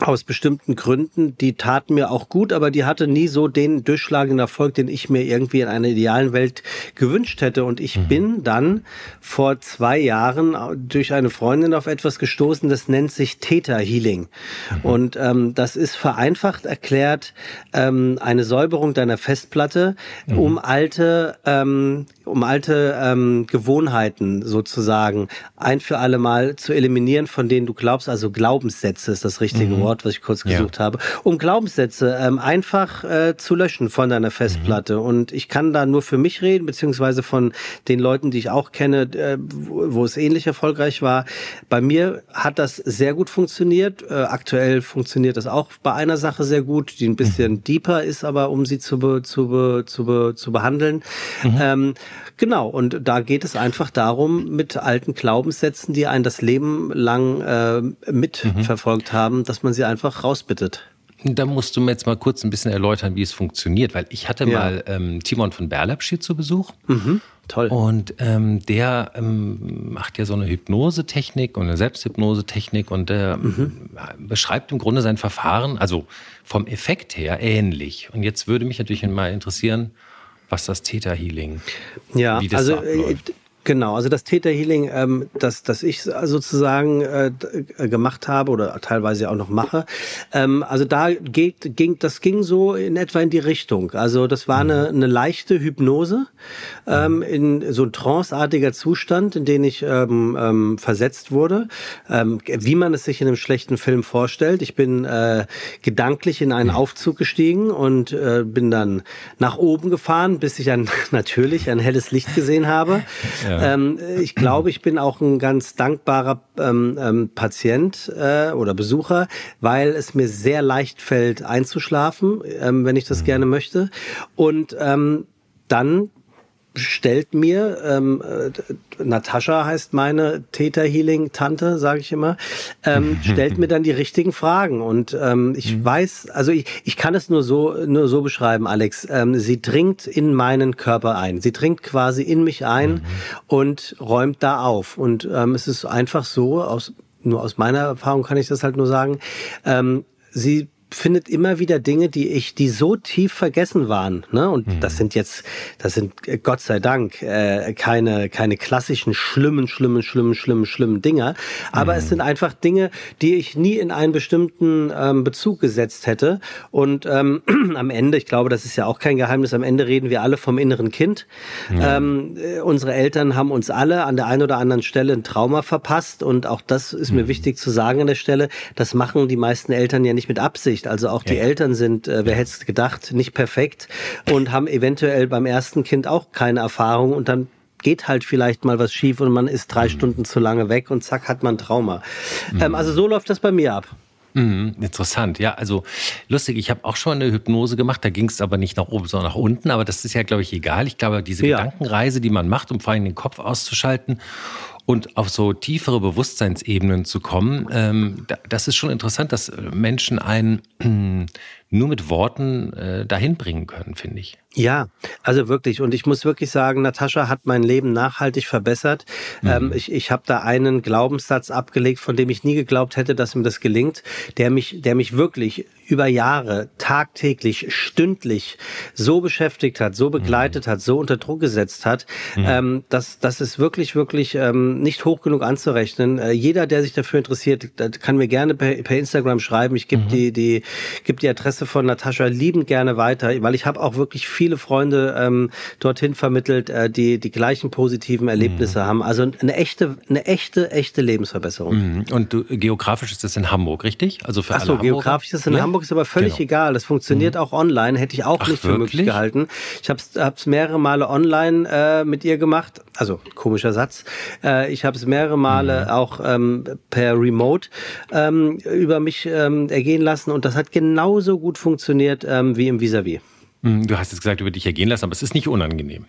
aus bestimmten Gründen, die taten mir auch gut, aber die hatte nie so den durchschlagenden Erfolg, den ich mir irgendwie in einer idealen Welt gewünscht hätte. Und ich mhm. bin dann vor zwei Jahren durch eine Freundin auf etwas gestoßen, das nennt sich Theta Healing. Mhm. Und ähm, das ist vereinfacht erklärt ähm, eine Säuberung deiner Festplatte, mhm. um alte ähm, um alte ähm, Gewohnheiten sozusagen ein für alle Mal zu eliminieren, von denen du glaubst, also Glaubenssätze ist das richtige mhm. Wort, was ich kurz gesucht ja. habe, um Glaubenssätze ähm, einfach äh, zu löschen von deiner Festplatte. Mhm. Und ich kann da nur für mich reden, beziehungsweise von den Leuten, die ich auch kenne, äh, wo, wo es ähnlich erfolgreich war. Bei mir hat das sehr gut funktioniert. Äh, aktuell funktioniert das auch bei einer Sache sehr gut, die ein bisschen mhm. deeper ist, aber um sie zu, be, zu, be, zu, be, zu behandeln. Mhm. Ähm, Genau, und da geht es einfach darum, mit alten Glaubenssätzen, die einen das Leben lang äh, mitverfolgt mhm. haben, dass man sie einfach rausbittet. Da musst du mir jetzt mal kurz ein bisschen erläutern, wie es funktioniert, weil ich hatte ja. mal ähm, Timon von Berlapsch hier zu Besuch. Mhm. Toll. Und ähm, der ähm, macht ja so eine Hypnosetechnik und eine Selbsthypnosetechnik und der mhm. beschreibt im Grunde sein Verfahren, also vom Effekt her ähnlich. Und jetzt würde mich natürlich mal interessieren, was das Theta Healing, ja, wie das also, so abläuft. Genau, also das Theta Healing, ähm, das, das ich sozusagen äh, gemacht habe oder teilweise auch noch mache, ähm, also da geht, ging, das ging so in etwa in die Richtung. Also das war eine, mhm. eine leichte Hypnose ähm, in so ein tranceartiger Zustand, in den ich ähm, ähm, versetzt wurde, ähm, wie man es sich in einem schlechten Film vorstellt. Ich bin äh, gedanklich in einen Aufzug gestiegen und äh, bin dann nach oben gefahren, bis ich dann [LAUGHS] natürlich ein helles Licht gesehen habe. Ja. Ähm, ich glaube, ich bin auch ein ganz dankbarer ähm, ähm, Patient äh, oder Besucher, weil es mir sehr leicht fällt, einzuschlafen, ähm, wenn ich das mhm. gerne möchte. Und ähm, dann stellt mir, ähm, äh, Natascha heißt meine Theta Healing Tante, sage ich immer, ähm, [LAUGHS] stellt mir dann die richtigen Fragen und ähm, ich mhm. weiß, also ich, ich kann es nur so nur so beschreiben, Alex. Ähm, sie dringt in meinen Körper ein, sie dringt quasi in mich ein mhm. und räumt da auf und ähm, es ist einfach so aus nur aus meiner Erfahrung kann ich das halt nur sagen. Ähm, sie findet immer wieder Dinge, die ich, die so tief vergessen waren. Ne? Und mhm. das sind jetzt, das sind äh, Gott sei Dank äh, keine, keine klassischen schlimmen, schlimmen, schlimmen, schlimmen, schlimmen Dinge. Aber mhm. es sind einfach Dinge, die ich nie in einen bestimmten ähm, Bezug gesetzt hätte. Und ähm, [CLEARS THROAT] am Ende, ich glaube, das ist ja auch kein Geheimnis, am Ende reden wir alle vom inneren Kind. Mhm. Ähm, äh, unsere Eltern haben uns alle an der einen oder anderen Stelle ein Trauma verpasst. Und auch das ist mir mhm. wichtig zu sagen an der Stelle. Das machen die meisten Eltern ja nicht mit Absicht. Absicht. Also auch die ja. Eltern sind, äh, wer hätte es gedacht, nicht perfekt und haben eventuell beim ersten Kind auch keine Erfahrung und dann geht halt vielleicht mal was schief und man ist drei mhm. Stunden zu lange weg und zack hat man Trauma. Mhm. Ähm, also so läuft das bei mir ab. Mhm, interessant, ja. Also lustig, ich habe auch schon eine Hypnose gemacht, da ging es aber nicht nach oben, sondern nach unten. Aber das ist ja, glaube ich, egal. Ich glaube, diese ja. Gedankenreise, die man macht, um vor allem den Kopf auszuschalten und auf so tiefere Bewusstseinsebenen zu kommen, ähm, das ist schon interessant, dass Menschen einen nur mit Worten äh, dahin bringen können, finde ich. Ja, also wirklich. Und ich muss wirklich sagen, Natascha hat mein Leben nachhaltig verbessert. Mhm. Ähm, ich ich habe da einen Glaubenssatz abgelegt, von dem ich nie geglaubt hätte, dass mir das gelingt, der mich, der mich wirklich über Jahre, tagtäglich, stündlich so beschäftigt hat, so begleitet mhm. hat, so unter Druck gesetzt hat, mhm. ähm, dass das ist wirklich, wirklich ähm, nicht hoch genug anzurechnen. Äh, jeder, der sich dafür interessiert, kann mir gerne per, per Instagram schreiben. Ich gebe mhm. die, die, gebe die Adresse von Natascha liebend gerne weiter, weil ich habe auch wirklich viele Freunde ähm, dorthin vermittelt, äh, die die gleichen positiven Erlebnisse mhm. haben. Also eine echte, eine echte, echte Lebensverbesserung. Mhm. Und du, geografisch ist das in Hamburg, richtig? Also für Ach so, alle geografisch ist es in ja? Hamburg Hamburg ist aber völlig genau. egal. Das funktioniert mhm. auch online. Hätte ich auch Ach, nicht für wirklich? möglich gehalten. Ich habe es mehrere Male online äh, mit ihr gemacht. Also komischer Satz. Äh, ich habe es mehrere Male mhm. auch ähm, per Remote ähm, über mich ähm, ergehen lassen und das hat genauso gut funktioniert ähm, wie im Vis-a-vis. -vis. Mhm, du hast jetzt gesagt, über dich ergehen lassen, aber es ist nicht unangenehm.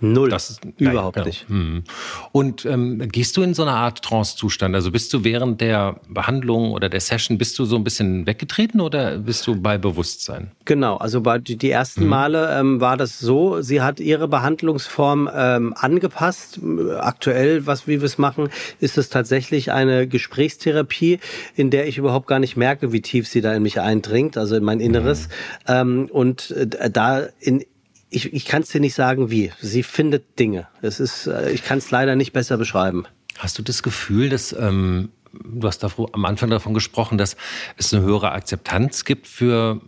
Null. Das ist überhaupt nein, genau. nicht. Hm. Und ähm, gehst du in so eine Art Trance-Zustand? Also bist du während der Behandlung oder der Session, bist du so ein bisschen weggetreten oder bist du bei Bewusstsein? Genau, also bei die ersten hm. Male ähm, war das so, sie hat ihre Behandlungsform ähm, angepasst. Aktuell, was wie wir es machen, ist es tatsächlich eine Gesprächstherapie, in der ich überhaupt gar nicht merke, wie tief sie da in mich eindringt, also in mein Inneres. Hm. und äh, da in ich, ich kann es dir nicht sagen, wie. Sie findet Dinge. Es ist, äh, ich kann es leider nicht besser beschreiben. Hast du das Gefühl, dass ähm, du hast da am Anfang davon gesprochen, dass es eine höhere Akzeptanz gibt für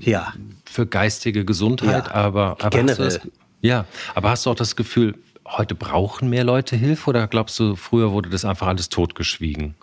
ja. für geistige Gesundheit, ja. aber, aber generell. Das, ja, aber hast du auch das Gefühl, heute brauchen mehr Leute Hilfe oder glaubst du, früher wurde das einfach alles totgeschwiegen?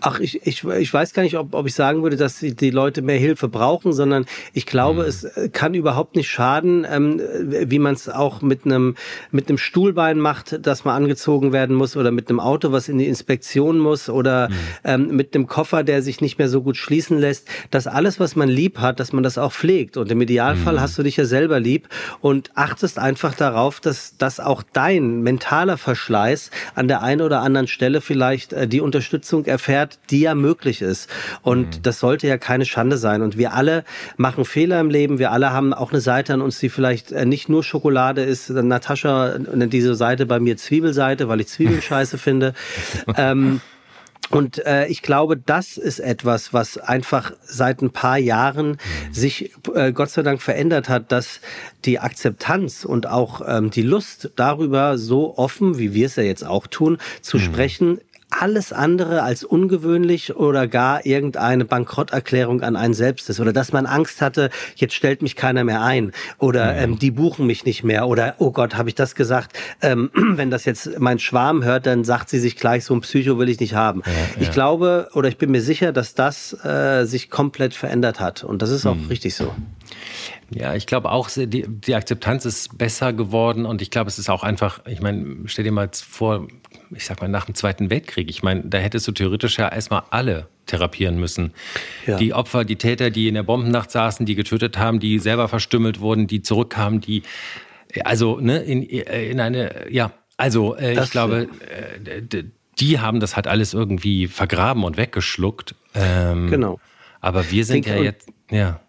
Ach, ich, ich, ich weiß gar nicht, ob, ob ich sagen würde, dass die, die Leute mehr Hilfe brauchen, sondern ich glaube, mhm. es kann überhaupt nicht schaden, ähm, wie man es auch mit einem mit einem Stuhlbein macht, dass man angezogen werden muss oder mit einem Auto, was in die Inspektion muss oder mhm. ähm, mit einem Koffer, der sich nicht mehr so gut schließen lässt. Dass alles, was man lieb hat, dass man das auch pflegt. Und im Idealfall mhm. hast du dich ja selber lieb und achtest einfach darauf, dass, dass auch dein mentaler Verschleiß an der einen oder anderen Stelle vielleicht äh, die Unterstützung erfährt, die ja möglich ist. Und mhm. das sollte ja keine Schande sein. Und wir alle machen Fehler im Leben. Wir alle haben auch eine Seite an uns, die vielleicht äh, nicht nur Schokolade ist. Natascha nennt diese Seite bei mir Zwiebelseite, weil ich Zwiebeln [LAUGHS] scheiße finde. Ähm, und äh, ich glaube, das ist etwas, was einfach seit ein paar Jahren mhm. sich äh, Gott sei Dank verändert hat, dass die Akzeptanz und auch ähm, die Lust darüber so offen, wie wir es ja jetzt auch tun, zu mhm. sprechen, alles andere als ungewöhnlich oder gar irgendeine Bankrotterklärung an einen selbst ist oder dass man Angst hatte, jetzt stellt mich keiner mehr ein oder mhm. ähm, die buchen mich nicht mehr oder oh Gott, habe ich das gesagt? Ähm, [CLEARS THROAT] wenn das jetzt mein Schwarm hört, dann sagt sie sich gleich, so ein Psycho will ich nicht haben. Ja, ich ja. glaube oder ich bin mir sicher, dass das äh, sich komplett verändert hat und das ist auch mhm. richtig so. Ja, ich glaube auch, die, die Akzeptanz ist besser geworden und ich glaube, es ist auch einfach, ich meine, stell dir mal vor, ich sag mal, nach dem Zweiten Weltkrieg, ich meine, da hättest du theoretisch ja erstmal alle therapieren müssen. Ja. Die Opfer, die Täter, die in der Bombennacht saßen, die getötet haben, die selber verstümmelt wurden, die zurückkamen, die, also, ne, in, in eine, ja, also, äh, ich glaube, äh, die haben das halt alles irgendwie vergraben und weggeschluckt. Ähm, genau. Aber wir sind Denk ja jetzt, ja.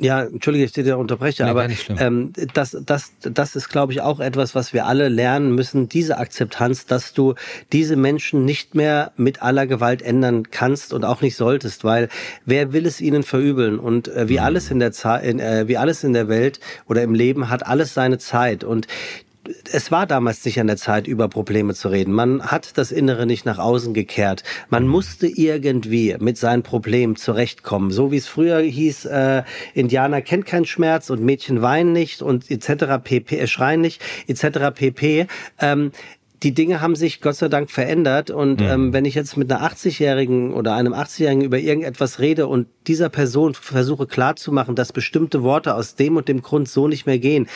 Ja, entschuldige, ich dir unterbreche, nee, aber ähm, das, das, das ist, glaube ich, auch etwas, was wir alle lernen müssen, diese Akzeptanz, dass du diese Menschen nicht mehr mit aller Gewalt ändern kannst und auch nicht solltest, weil wer will es ihnen verübeln? Und äh, wie mhm. alles in der Zeit, äh, wie alles in der Welt oder im Leben hat alles seine Zeit. Und es war damals nicht an der Zeit, über Probleme zu reden. Man hat das Innere nicht nach außen gekehrt. Man musste irgendwie mit seinen Problemen zurechtkommen. So wie es früher hieß, äh, Indianer kennt keinen Schmerz und Mädchen weinen nicht und etc. pp. Äh, schreien nicht etc. pp. Ähm, die Dinge haben sich Gott sei Dank verändert und mhm. ähm, wenn ich jetzt mit einer 80-Jährigen oder einem 80-Jährigen über irgendetwas rede und dieser Person versuche klarzumachen, dass bestimmte Worte aus dem und dem Grund so nicht mehr gehen,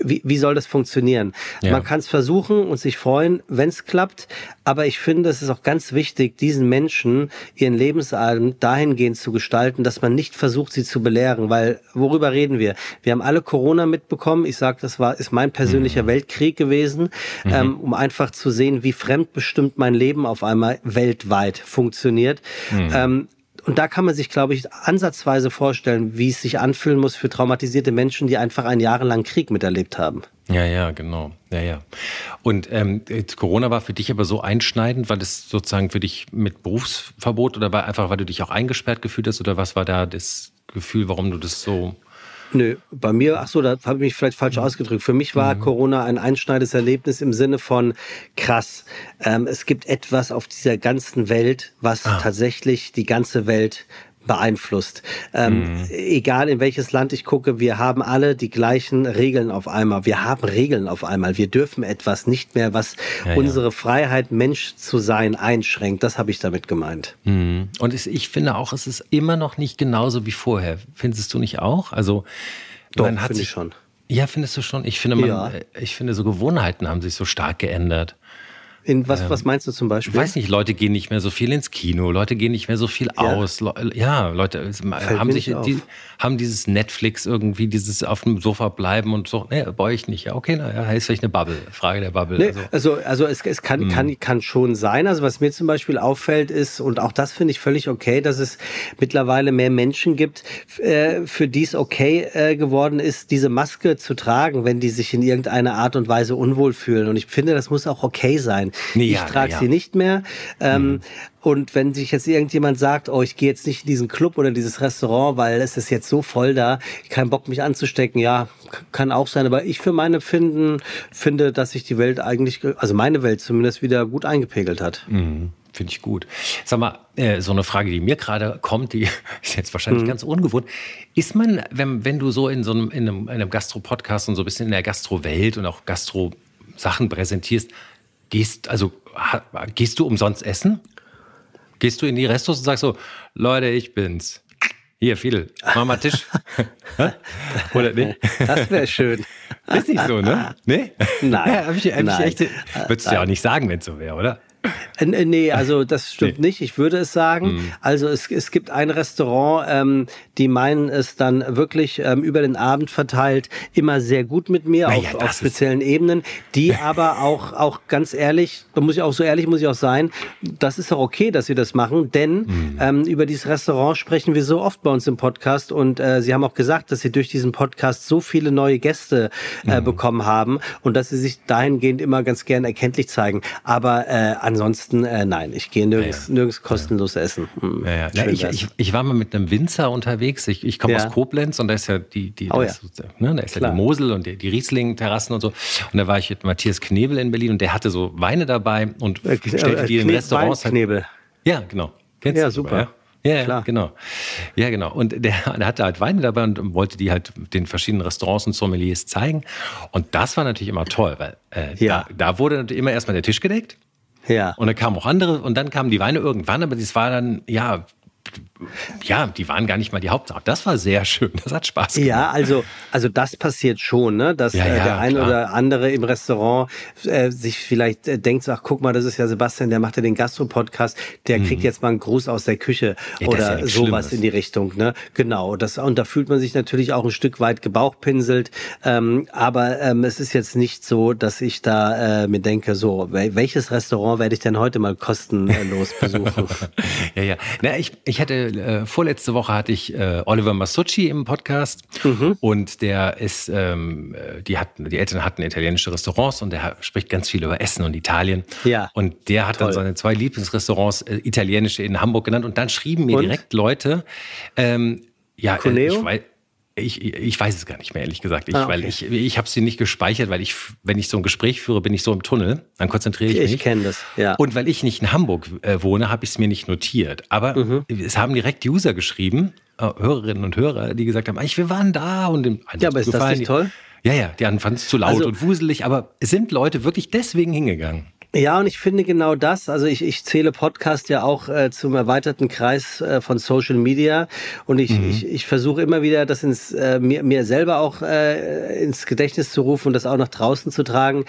wie, wie soll das funktionieren? Ja. Man kann es versuchen und sich freuen, wenn es klappt. Aber ich finde, es ist auch ganz wichtig, diesen Menschen ihren Lebensabend dahingehend zu gestalten, dass man nicht versucht, sie zu belehren. Weil worüber reden wir? Wir haben alle Corona mitbekommen. Ich sage, das war ist mein persönlicher mhm. Weltkrieg gewesen, mhm. ähm, um einfach zu sehen, wie fremdbestimmt mein Leben auf einmal weltweit funktioniert. Mhm. Ähm, und da kann man sich, glaube ich, ansatzweise vorstellen, wie es sich anfühlen muss für traumatisierte Menschen, die einfach einen jahrelangen Krieg miterlebt haben. Ja, ja, genau. Ja, ja. Und ähm, Corona war für dich aber so einschneidend, weil es sozusagen für dich mit Berufsverbot oder war einfach, weil du dich auch eingesperrt gefühlt hast oder was war da das Gefühl, warum du das so Nö, bei mir, ach so, da habe ich mich vielleicht falsch mhm. ausgedrückt. Für mich war mhm. Corona ein einschneidendes Erlebnis im Sinne von krass. Ähm, es gibt etwas auf dieser ganzen Welt, was ah. tatsächlich die ganze Welt beeinflusst. Ähm, mhm. Egal in welches Land ich gucke, wir haben alle die gleichen Regeln auf einmal. Wir haben Regeln auf einmal. Wir dürfen etwas nicht mehr, was ja, unsere ja. Freiheit, Mensch zu sein, einschränkt. Das habe ich damit gemeint. Mhm. Und ich finde auch, es ist immer noch nicht genauso wie vorher. Findest du nicht auch? Also, Doch, man hat sich schon. Ja, findest du schon? Ich finde, man, ja. ich finde, so Gewohnheiten haben sich so stark geändert. In was, ähm, was meinst du zum Beispiel? Ich weiß nicht, Leute gehen nicht mehr so viel ins Kino, Leute gehen nicht mehr so viel ja. aus. Ja, Leute haben sich die, haben dieses Netflix irgendwie, dieses auf dem Sofa bleiben und so, nee, bei euch nicht. Ja, okay, naja, heißt vielleicht eine Bubble. Frage der Bubble. Nee, also, also, also es, es kann, mhm. kann, kann schon sein. Also was mir zum Beispiel auffällt ist, und auch das finde ich völlig okay, dass es mittlerweile mehr Menschen gibt, äh, für die es okay äh, geworden ist, diese Maske zu tragen, wenn die sich in irgendeiner Art und Weise unwohl fühlen. Und ich finde, das muss auch okay sein. Nee, ich trage ja. sie nicht mehr. Ähm, mhm. Und wenn sich jetzt irgendjemand sagt, oh, ich gehe jetzt nicht in diesen Club oder dieses Restaurant, weil es ist jetzt so voll da, kein Bock mich anzustecken, ja, kann auch sein. Aber ich für meine Finden finde, dass sich die Welt eigentlich, also meine Welt zumindest wieder gut eingepegelt hat. Mhm. Finde ich gut. Sag mal, äh, so eine Frage, die mir gerade kommt, die [LAUGHS] ist jetzt wahrscheinlich mhm. ganz ungewohnt. Ist man, wenn, wenn du so in so einem, in einem, in einem Gastro-Podcast und so ein bisschen in der Gastro-Welt und auch Gastro-Sachen präsentierst, Gehst, also, gehst du umsonst essen? Gehst du in die Restos und sagst so, Leute, ich bin's. Hier, Fidel, mach mal Tisch. [LAUGHS] Oder nee? Das wäre schön. Ist nicht so, ne? Nee? Nein. [LAUGHS] Ja, hab ich, hab Nein. Ich echt, würdest du ja auch nicht sagen, wenn es so wäre, oder? Äh, nee, also das [LAUGHS] stimmt nee. nicht. Ich würde es sagen. Mhm. Also es, es gibt ein Restaurant, ähm, die meinen es dann wirklich ähm, über den Abend verteilt immer sehr gut mit mir naja, auf, auf speziellen Ebenen, die [LAUGHS] aber auch, auch ganz ehrlich, da muss ich auch so ehrlich muss ich auch sein, das ist auch okay, dass sie das machen, denn mhm. ähm, über dieses Restaurant sprechen wir so oft bei uns im Podcast und äh, sie haben auch gesagt, dass sie durch diesen Podcast so viele neue Gäste äh, mhm. bekommen haben und dass sie sich dahingehend immer ganz gern erkenntlich zeigen. Aber äh, ansonsten, äh, nein, ich gehe nirgends, ja, ja. nirgends kostenlos ja. essen. Hm. Ich, ich, ich, war mal mit einem Winzer unterwegs. Ich, ich komme aus Koblenz und da ist ja die, die oh, da ist, ne, da ist ja die Mosel und die, die Riesling-Terrassen und so. Und da war ich mit Matthias Knebel in Berlin und der hatte so Weine dabei und äh, stellte äh, die in Restaurants. Halt, Knebel. Ja, genau. Kennst ja, super. Sogar, ja, ja genau. Ja, genau. Und der, [LAUGHS] der hatte halt Weine dabei und wollte die halt den verschiedenen Restaurants und Sommeliers zeigen. Und das war natürlich immer toll, weil äh, ja. da, da wurde immer erstmal der Tisch gedeckt. Ja. Und dann kamen auch andere und dann kamen die Weine irgendwann, aber das war dann, ja, ja, die waren gar nicht mal die Hauptsache. Das war sehr schön. Das hat Spaß gemacht. Ja, also, also das passiert schon, ne? dass ja, äh, ja, der eine oder andere im Restaurant äh, sich vielleicht äh, denkt, ach guck mal, das ist ja Sebastian, der macht ja den Gastro-Podcast, der mhm. kriegt jetzt mal einen Gruß aus der Küche ja, oder sowas Schlimmes. in die Richtung. Ne? Genau, das, und da fühlt man sich natürlich auch ein Stück weit gebauchpinselt. Ähm, aber ähm, es ist jetzt nicht so, dass ich da äh, mir denke, so, welches Restaurant werde ich denn heute mal kostenlos besuchen? [LAUGHS] ja, ja. Na, ich, ich hatte äh, vorletzte Woche hatte ich äh, Oliver Masucci im Podcast mhm. und der ist, ähm, äh, die hatten, die Eltern hatten italienische Restaurants und der spricht ganz viel über Essen und Italien. Ja. Und der hat Toll. dann seine zwei Lieblingsrestaurants äh, italienische in Hamburg genannt und dann schrieben mir und? direkt Leute, ähm, ja, äh, ich weiß, ich, ich weiß es gar nicht mehr, ehrlich gesagt. Ich, ah, okay. Weil ich, ich habe sie nicht gespeichert, weil ich, wenn ich so ein Gespräch führe, bin ich so im Tunnel. Dann konzentriere ich mich. Ich kenne das, ja. Und weil ich nicht in Hamburg äh, wohne, habe ich es mir nicht notiert. Aber mhm. es haben direkt User geschrieben, äh, Hörerinnen und Hörer, die gesagt haben, ich, wir waren da und im, Ja, aber ist das nicht toll? Ja, ja, die anderen fanden es zu laut also, und wuselig, aber es sind Leute wirklich deswegen hingegangen. Ja, und ich finde genau das, also ich, ich zähle Podcast ja auch äh, zum erweiterten Kreis äh, von Social Media. Und ich, mhm. ich, ich versuche immer wieder, das ins, äh, mir, mir selber auch äh, ins Gedächtnis zu rufen und das auch nach draußen zu tragen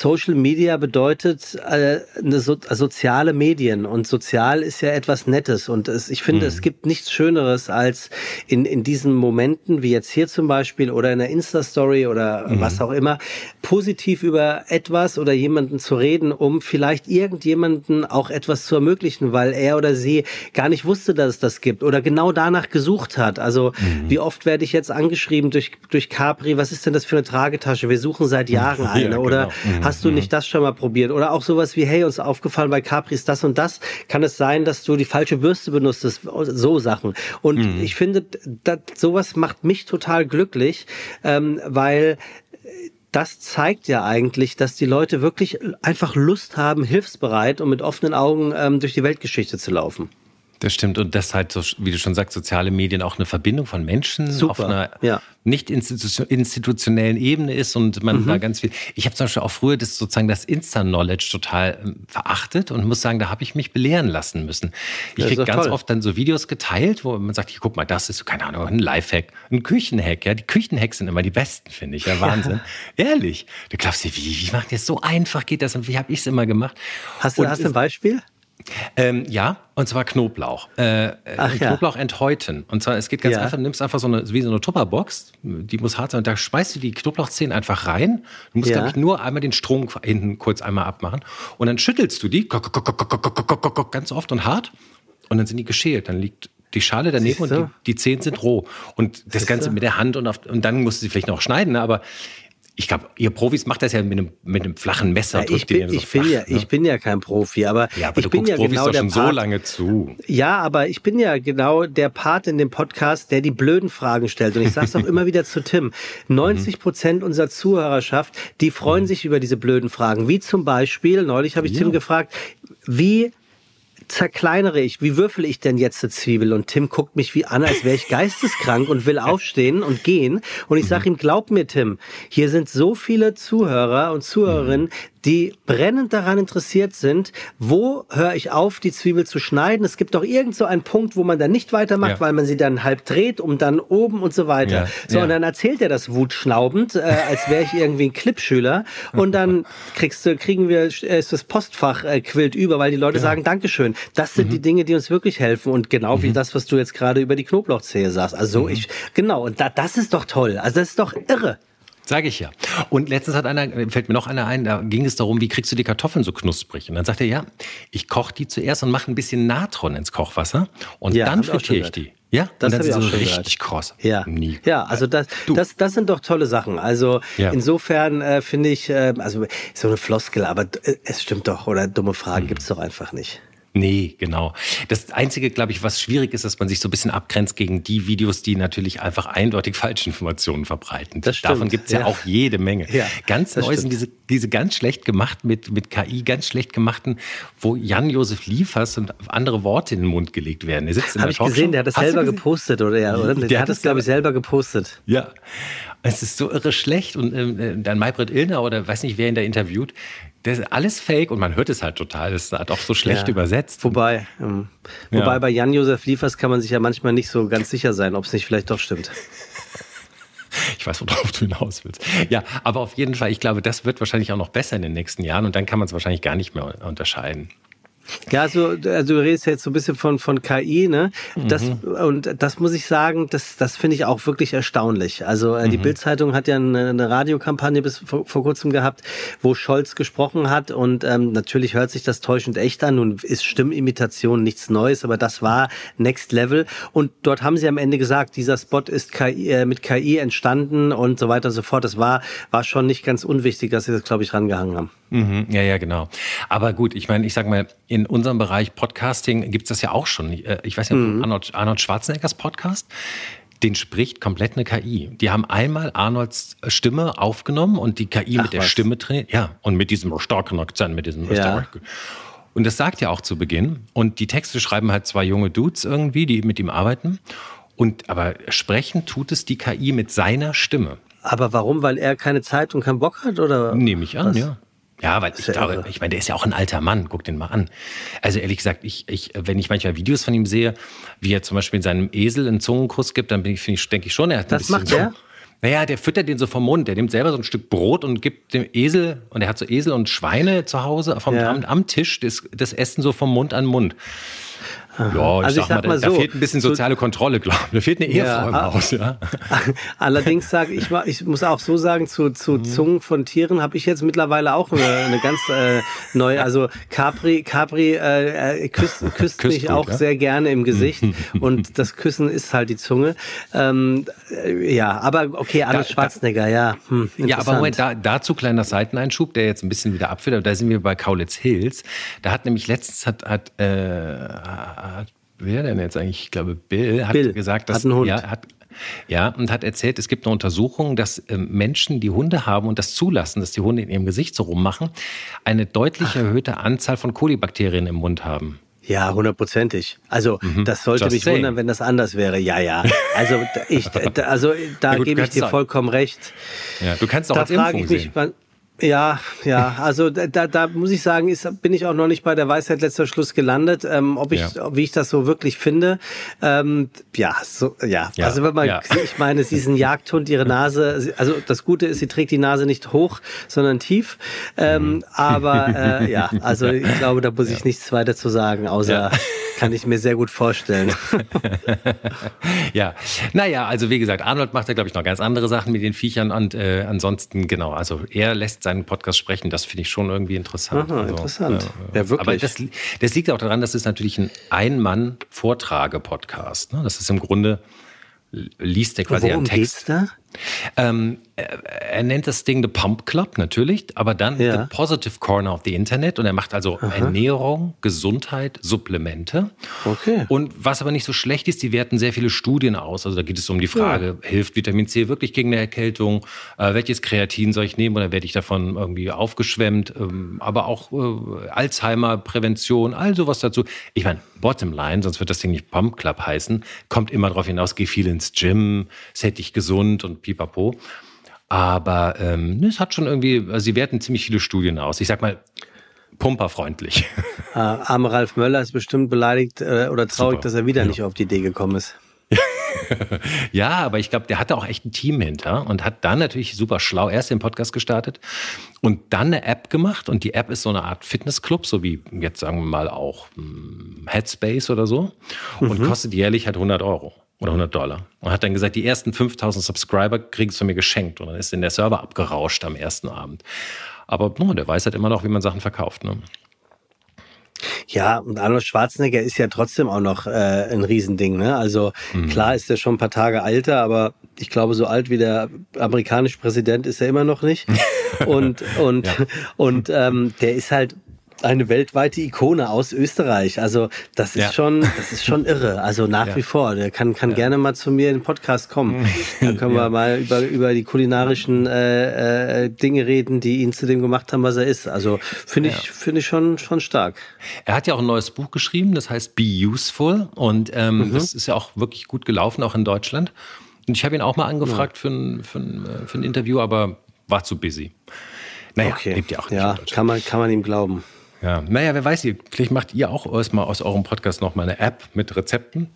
Social Media bedeutet äh, eine so, soziale Medien und sozial ist ja etwas Nettes und es, ich finde, mhm. es gibt nichts Schöneres als in, in diesen Momenten, wie jetzt hier zum Beispiel oder in der Insta-Story oder mhm. was auch immer, positiv über etwas oder jemanden zu reden, um vielleicht irgendjemanden auch etwas zu ermöglichen, weil er oder sie gar nicht wusste, dass es das gibt oder genau danach gesucht hat. Also mhm. wie oft werde ich jetzt angeschrieben durch, durch Capri, was ist denn das für eine Tragetasche? Wir suchen seit [LAUGHS] Jahren eine. Ja, genau. Oder mhm. Hast du nicht mhm. das schon mal probiert? Oder auch sowas wie, hey, uns aufgefallen bei Capri ist das und das. Kann es sein, dass du die falsche Bürste benutzt? So Sachen. Und mhm. ich finde, das, sowas macht mich total glücklich, ähm, weil das zeigt ja eigentlich, dass die Leute wirklich einfach Lust haben, hilfsbereit und mit offenen Augen ähm, durch die Weltgeschichte zu laufen. Das stimmt. Und das halt, so, wie du schon sagst, soziale Medien auch eine Verbindung von Menschen Super. auf einer ja. nicht institutionellen Ebene ist und man mhm. da ganz viel. Ich habe zum Beispiel auch früher das sozusagen das Insta-Knowledge total ähm, verachtet und muss sagen, da habe ich mich belehren lassen müssen. Ich kriege ganz toll. oft dann so Videos geteilt, wo man sagt, hier, guck mal, das ist, keine Ahnung, ein Lifehack, ein Küchenhack. Ja, die Küchenhacks sind immer die besten, finde ich. Ja, Wahnsinn. Ja. Ehrlich. Du glaubst dir, wie, wie macht ihr so einfach geht das und wie habe ich es immer gemacht? Hast du, und hast du ein Beispiel? Ähm, ja, und zwar Knoblauch. Äh, Ach, Knoblauch ja. enthäuten. Und zwar, es geht ganz ja. einfach, du nimmst einfach so eine, wie so eine Tupperbox, die muss hart sein, und da schmeißt du die Knoblauchzehen einfach rein. Du musst, ja. glaube ich, nur einmal den Strom hinten kurz einmal abmachen. Und dann schüttelst du die ganz oft und hart. Und dann sind die geschält. Dann liegt die Schale daneben und die, die Zehen sind roh. Und das Ganze mit der Hand und, auf, und dann musst du sie vielleicht noch schneiden, ne? aber ich glaube, ihr Profis macht das ja mit einem, mit einem flachen Messer. Ja, ich, bin, so ich, flach, bin ja, ne? ich bin ja kein Profi, aber, ja, aber ich bin ja Profis genau der schon Part, so lange zu. Ja, aber ich bin ja genau der Part in dem Podcast, der die blöden Fragen stellt. Und ich sage es auch immer [LAUGHS] wieder zu Tim. 90 Prozent unserer Zuhörerschaft, die freuen mhm. sich über diese blöden Fragen. Wie zum Beispiel, neulich habe ich ja. Tim gefragt, wie zerkleinere ich, wie würfel ich denn jetzt eine Zwiebel? Und Tim guckt mich wie an, als wäre ich geisteskrank und will [LAUGHS] aufstehen und gehen. Und ich sage ihm, glaub mir, Tim, hier sind so viele Zuhörer und Zuhörerinnen, die brennend daran interessiert sind, wo höre ich auf, die Zwiebel zu schneiden. Es gibt doch irgend so einen Punkt, wo man dann nicht weitermacht, ja. weil man sie dann halb dreht, um dann oben und so weiter. Ja. So, ja. und dann erzählt er das wutschnaubend, äh, als wäre ich irgendwie ein Clipschüler. Und dann kriegst du, kriegen wir, äh, ist das Postfach äh, quillt über, weil die Leute sagen, Dankeschön. Das sind mhm. die Dinge, die uns wirklich helfen. Und genau mhm. wie das, was du jetzt gerade über die Knoblauchzehe sagst. Also mhm. ich, genau, und da, das ist doch toll. Also das ist doch irre. Sage ich ja. Und letztens hat einer, fällt mir noch einer ein, da ging es darum, wie kriegst du die Kartoffeln so knusprig? Und dann sagt er, ja, ich koche die zuerst und mache ein bisschen Natron ins Kochwasser und ja, dann frittiere ich die. Ja, das ist so richtig kross. Ja, Nie. ja, also das, das, das sind doch tolle Sachen. Also ja. insofern äh, finde ich, äh, also so eine Floskel, aber äh, es stimmt doch oder dumme Fragen mhm. gibt's doch einfach nicht. Nee, genau. Das Einzige, glaube ich, was schwierig ist, dass man sich so ein bisschen abgrenzt gegen die Videos, die natürlich einfach eindeutig Falschinformationen verbreiten. Das stimmt. Davon gibt es ja. ja. auch jede Menge. Ja, ganz neu sind diese, diese ganz schlecht gemacht mit, mit KI, ganz schlecht gemachten, wo Jan-Josef Liefers und andere Worte in den Mund gelegt werden. Der sitzt in Hab ich gesehen, der hat das Hast selber gepostet, oder? Ja, oder? Der, der hat das, glaube ich, selber gepostet. Ja. Es ist so irre schlecht. Und ähm, äh, dann Maybrit Illner oder weiß nicht, wer ihn da interviewt, das ist alles fake und man hört es halt total. Das hat auch so schlecht ja. übersetzt. Wobei, ähm, ja. wobei bei Jan-Josef Liefers kann man sich ja manchmal nicht so ganz sicher sein, ob es nicht vielleicht doch stimmt. [LAUGHS] Ich weiß, worauf du hinaus willst. Ja, aber auf jeden Fall, ich glaube, das wird wahrscheinlich auch noch besser in den nächsten Jahren und dann kann man es wahrscheinlich gar nicht mehr unterscheiden. Ja, also, also du redest jetzt so ein bisschen von, von KI, ne? Das, mhm. Und das muss ich sagen, das, das finde ich auch wirklich erstaunlich. Also äh, die mhm. Bildzeitung hat ja eine, eine Radiokampagne bis vor, vor, kurzem gehabt, wo Scholz gesprochen hat und ähm, natürlich hört sich das täuschend echt an. Nun ist Stimmimitation nichts Neues, aber das war Next Level. Und dort haben sie am Ende gesagt, dieser Spot ist KI, äh, mit KI entstanden und so weiter und so fort. Das war, war schon nicht ganz unwichtig, dass sie das, glaube ich, rangehangen haben. Mhm. Ja, ja, genau. Aber gut, ich meine, ich sag mal, in unserem Bereich Podcasting gibt es das ja auch schon. Äh, ich weiß nicht, mhm. Arnold, Arnold Schwarzeneggers Podcast, den spricht komplett eine KI. Die haben einmal Arnolds Stimme aufgenommen und die KI Ach, mit der was? Stimme trainiert. Ja, und mit diesem starken Akzent, mit diesem ja. Und das sagt ja auch zu Beginn. Und die Texte schreiben halt zwei junge Dudes irgendwie, die mit ihm arbeiten. Und aber sprechen tut es die KI mit seiner Stimme. Aber warum? Weil er keine Zeit und keinen Bock hat, oder? Nehme ich an, was? ja. Ja, weil ich glaube, ich meine, der ist ja auch ein alter Mann. Guck den mal an. Also ehrlich gesagt, ich, ich, wenn ich manchmal Videos von ihm sehe, wie er zum Beispiel in seinem Esel einen Zungenkuss gibt, dann bin ich, ich denke ich schon, er hat Das macht er? Naja, der füttert den so vom Mund. Der nimmt selber so ein Stück Brot und gibt dem Esel, und er hat so Esel und Schweine zu Hause vom, ja. am, am, Tisch, das, das Essen so vom Mund an Mund. Ja, ich, also sag, ich sag mal, mal so, da fehlt ein bisschen soziale Kontrolle, glaube ich. Da fehlt eine Ehefrau ja, im ah, Haus. Ja. [LAUGHS] Allerdings sage ich, ich muss auch so sagen, zu, zu mhm. Zungen von Tieren habe ich jetzt mittlerweile auch eine, eine ganz äh, neue, also Capri, Capri äh, äh küsst, [LAUGHS] küsst mich auch ja? sehr gerne im Gesicht [LAUGHS] und das Küssen ist halt die Zunge. Ähm, äh, ja, aber okay, Arnold da, Schwarzenegger, ja. Hm, ja, aber Moment, da, dazu kleiner Seiteneinschub, der jetzt ein bisschen wieder abfällt, aber da sind wir bei Kaulitz Hills. Da hat nämlich letztens hat, hat äh, hat, wer denn jetzt eigentlich? Ich glaube, Bill hat Bill gesagt, dass hat. Ja, hat, ja, und hat erzählt, es gibt eine Untersuchung, dass äh, Menschen, die Hunde haben und das zulassen, dass die Hunde in ihrem Gesicht so rummachen, eine deutlich Ach. erhöhte Anzahl von Kolibakterien im Mund haben. Ja, hundertprozentig. Also mhm. das sollte Just mich saying. wundern, wenn das anders wäre. Ja, ja. Also ich, also [LAUGHS] da ja, gebe ich dir vollkommen recht. Ja, du kannst auch da als Impfung sehen. Mich, ja, ja, also da, da muss ich sagen, ist, bin ich auch noch nicht bei der Weisheit letzter Schluss gelandet, ähm, ob ich, ja. wie ich das so wirklich finde. Ähm, ja, so, ja. ja. Also wenn man, ja. [LAUGHS] ich meine, sie ist ein Jagdhund, ihre Nase, also das Gute ist, sie trägt die Nase nicht hoch, sondern tief. Ähm, mhm. Aber äh, ja, [LAUGHS] also ich glaube, da muss ich nichts weiter zu sagen, außer [LAUGHS] kann ich mir sehr gut vorstellen. ja, naja, also wie gesagt, Arnold macht ja, glaube ich, noch ganz andere Sachen mit den Viechern und äh, ansonsten, genau, also er lässt seinen Podcast sprechen, das finde ich schon irgendwie interessant. Aha, also, interessant. Äh, ja, wirklich. Aber das, das, liegt auch daran, dass es natürlich ein Ein-Mann-Vortrage-Podcast. Ne? Das ist im Grunde liest er quasi einen Text. Geht's da? Ähm, er nennt das Ding The Pump Club natürlich, aber dann ja. The Positive Corner of the Internet und er macht also Aha. Ernährung, Gesundheit, Supplemente. Okay. Und was aber nicht so schlecht ist, die werten sehr viele Studien aus. Also da geht es um die Frage, ja. hilft Vitamin C wirklich gegen eine Erkältung? Äh, welches Kreatin soll ich nehmen oder werde ich davon irgendwie aufgeschwemmt? Ähm, aber auch äh, Alzheimer-Prävention, all sowas dazu. Ich meine, Bottomline, sonst wird das Ding nicht Pump Club heißen, kommt immer darauf hinaus, geh viel ins Gym, set dich gesund und pipapo. Aber ähm, es hat schon irgendwie, also sie werten ziemlich viele Studien aus. Ich sag mal, pumperfreundlich. Äh, arme Ralf Möller ist bestimmt beleidigt äh, oder traurig, Super. dass er wieder ja. nicht auf die Idee gekommen ist. [LAUGHS] ja, aber ich glaube, der hatte auch echt ein Team hinter und hat dann natürlich super schlau erst den Podcast gestartet und dann eine App gemacht. Und die App ist so eine Art Fitnessclub, so wie jetzt sagen wir mal auch hm, Headspace oder so. Und mhm. kostet jährlich halt 100 Euro oder 100 Dollar. Und hat dann gesagt, die ersten 5000 Subscriber kriegst du mir geschenkt. Und dann ist in der Server abgerauscht am ersten Abend. Aber no, der weiß halt immer noch, wie man Sachen verkauft. Ne? Ja, und Arnold Schwarzenegger ist ja trotzdem auch noch äh, ein Riesending. Ne? Also mhm. klar ist er schon ein paar Tage alter, aber ich glaube, so alt wie der amerikanische Präsident ist er immer noch nicht. [LAUGHS] Und, und, ja. und ähm, der ist halt eine weltweite Ikone aus Österreich. Also das ist ja. schon, das ist schon irre. Also nach ja. wie vor. Der kann, kann ja. gerne mal zu mir in den Podcast kommen. Dann [LAUGHS] können wir mal über, über die kulinarischen äh, äh, Dinge reden, die ihn zu dem gemacht haben, was er ist. Also finde ich, finde ich schon, schon stark. Er hat ja auch ein neues Buch geschrieben, das heißt Be Useful. Und ähm, mhm. das ist ja auch wirklich gut gelaufen, auch in Deutschland. Und ich habe ihn auch mal angefragt für, ein, für, ein, äh, für ein Interview, aber war zu busy. Naja, okay. lebt ja auch nicht. Ja, kann man, kann man ihm glauben. Ja, naja, wer weiß, vielleicht macht ihr auch erstmal aus eurem Podcast noch mal eine App mit Rezepten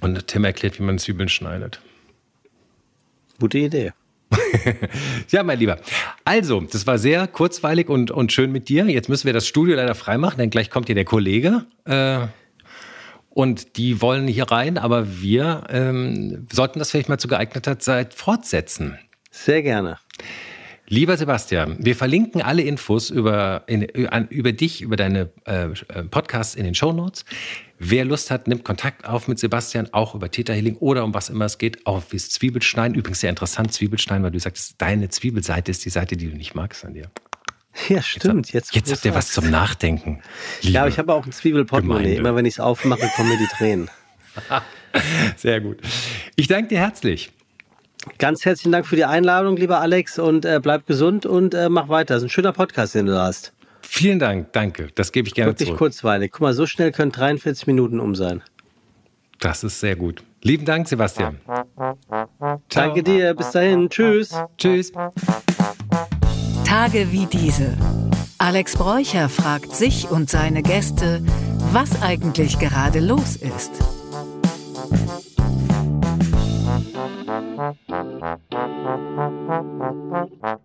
und Tim erklärt, wie man Zwiebeln schneidet. Gute Idee. [LAUGHS] ja, mein Lieber. Also, das war sehr kurzweilig und, und schön mit dir. Jetzt müssen wir das Studio leider freimachen, denn gleich kommt hier der Kollege. Äh, und die wollen hier rein, aber wir ähm, sollten das vielleicht mal zu geeigneter Zeit fortsetzen. Sehr gerne. Lieber Sebastian, wir verlinken alle Infos über, in, über dich, über deine äh, Podcasts in den Show Notes. Wer Lust hat, nimmt Kontakt auf mit Sebastian, auch über Theta Healing oder um was immer es geht, auch fürs Zwiebelschneiden. Übrigens sehr interessant, Zwiebelschneiden, weil du sagst, deine Zwiebelseite ist die Seite, die du nicht magst an dir. Ja, stimmt. Jetzt, jetzt, jetzt habt ihr was zum Nachdenken. Ja, aber ich habe auch ein Zwiebelportemonnaie. Immer wenn ich es aufmache, kommen mir die Tränen. [LAUGHS] Sehr gut. Ich danke dir herzlich. Ganz herzlichen Dank für die Einladung, lieber Alex, und äh, bleib gesund und äh, mach weiter. Das ist ein schöner Podcast, den du hast. Vielen Dank, danke. Das gebe ich gerne Wirklich zurück. kurzweilig. Guck mal, so schnell können 43 Minuten um sein. Das ist sehr gut. Lieben Dank, Sebastian. Danke dir. Bis dahin. Tschüss. Tschüss. Tage wie diese. Alex Bräucher fragt sich und seine Gäste, was eigentlich gerade los ist. Thank you.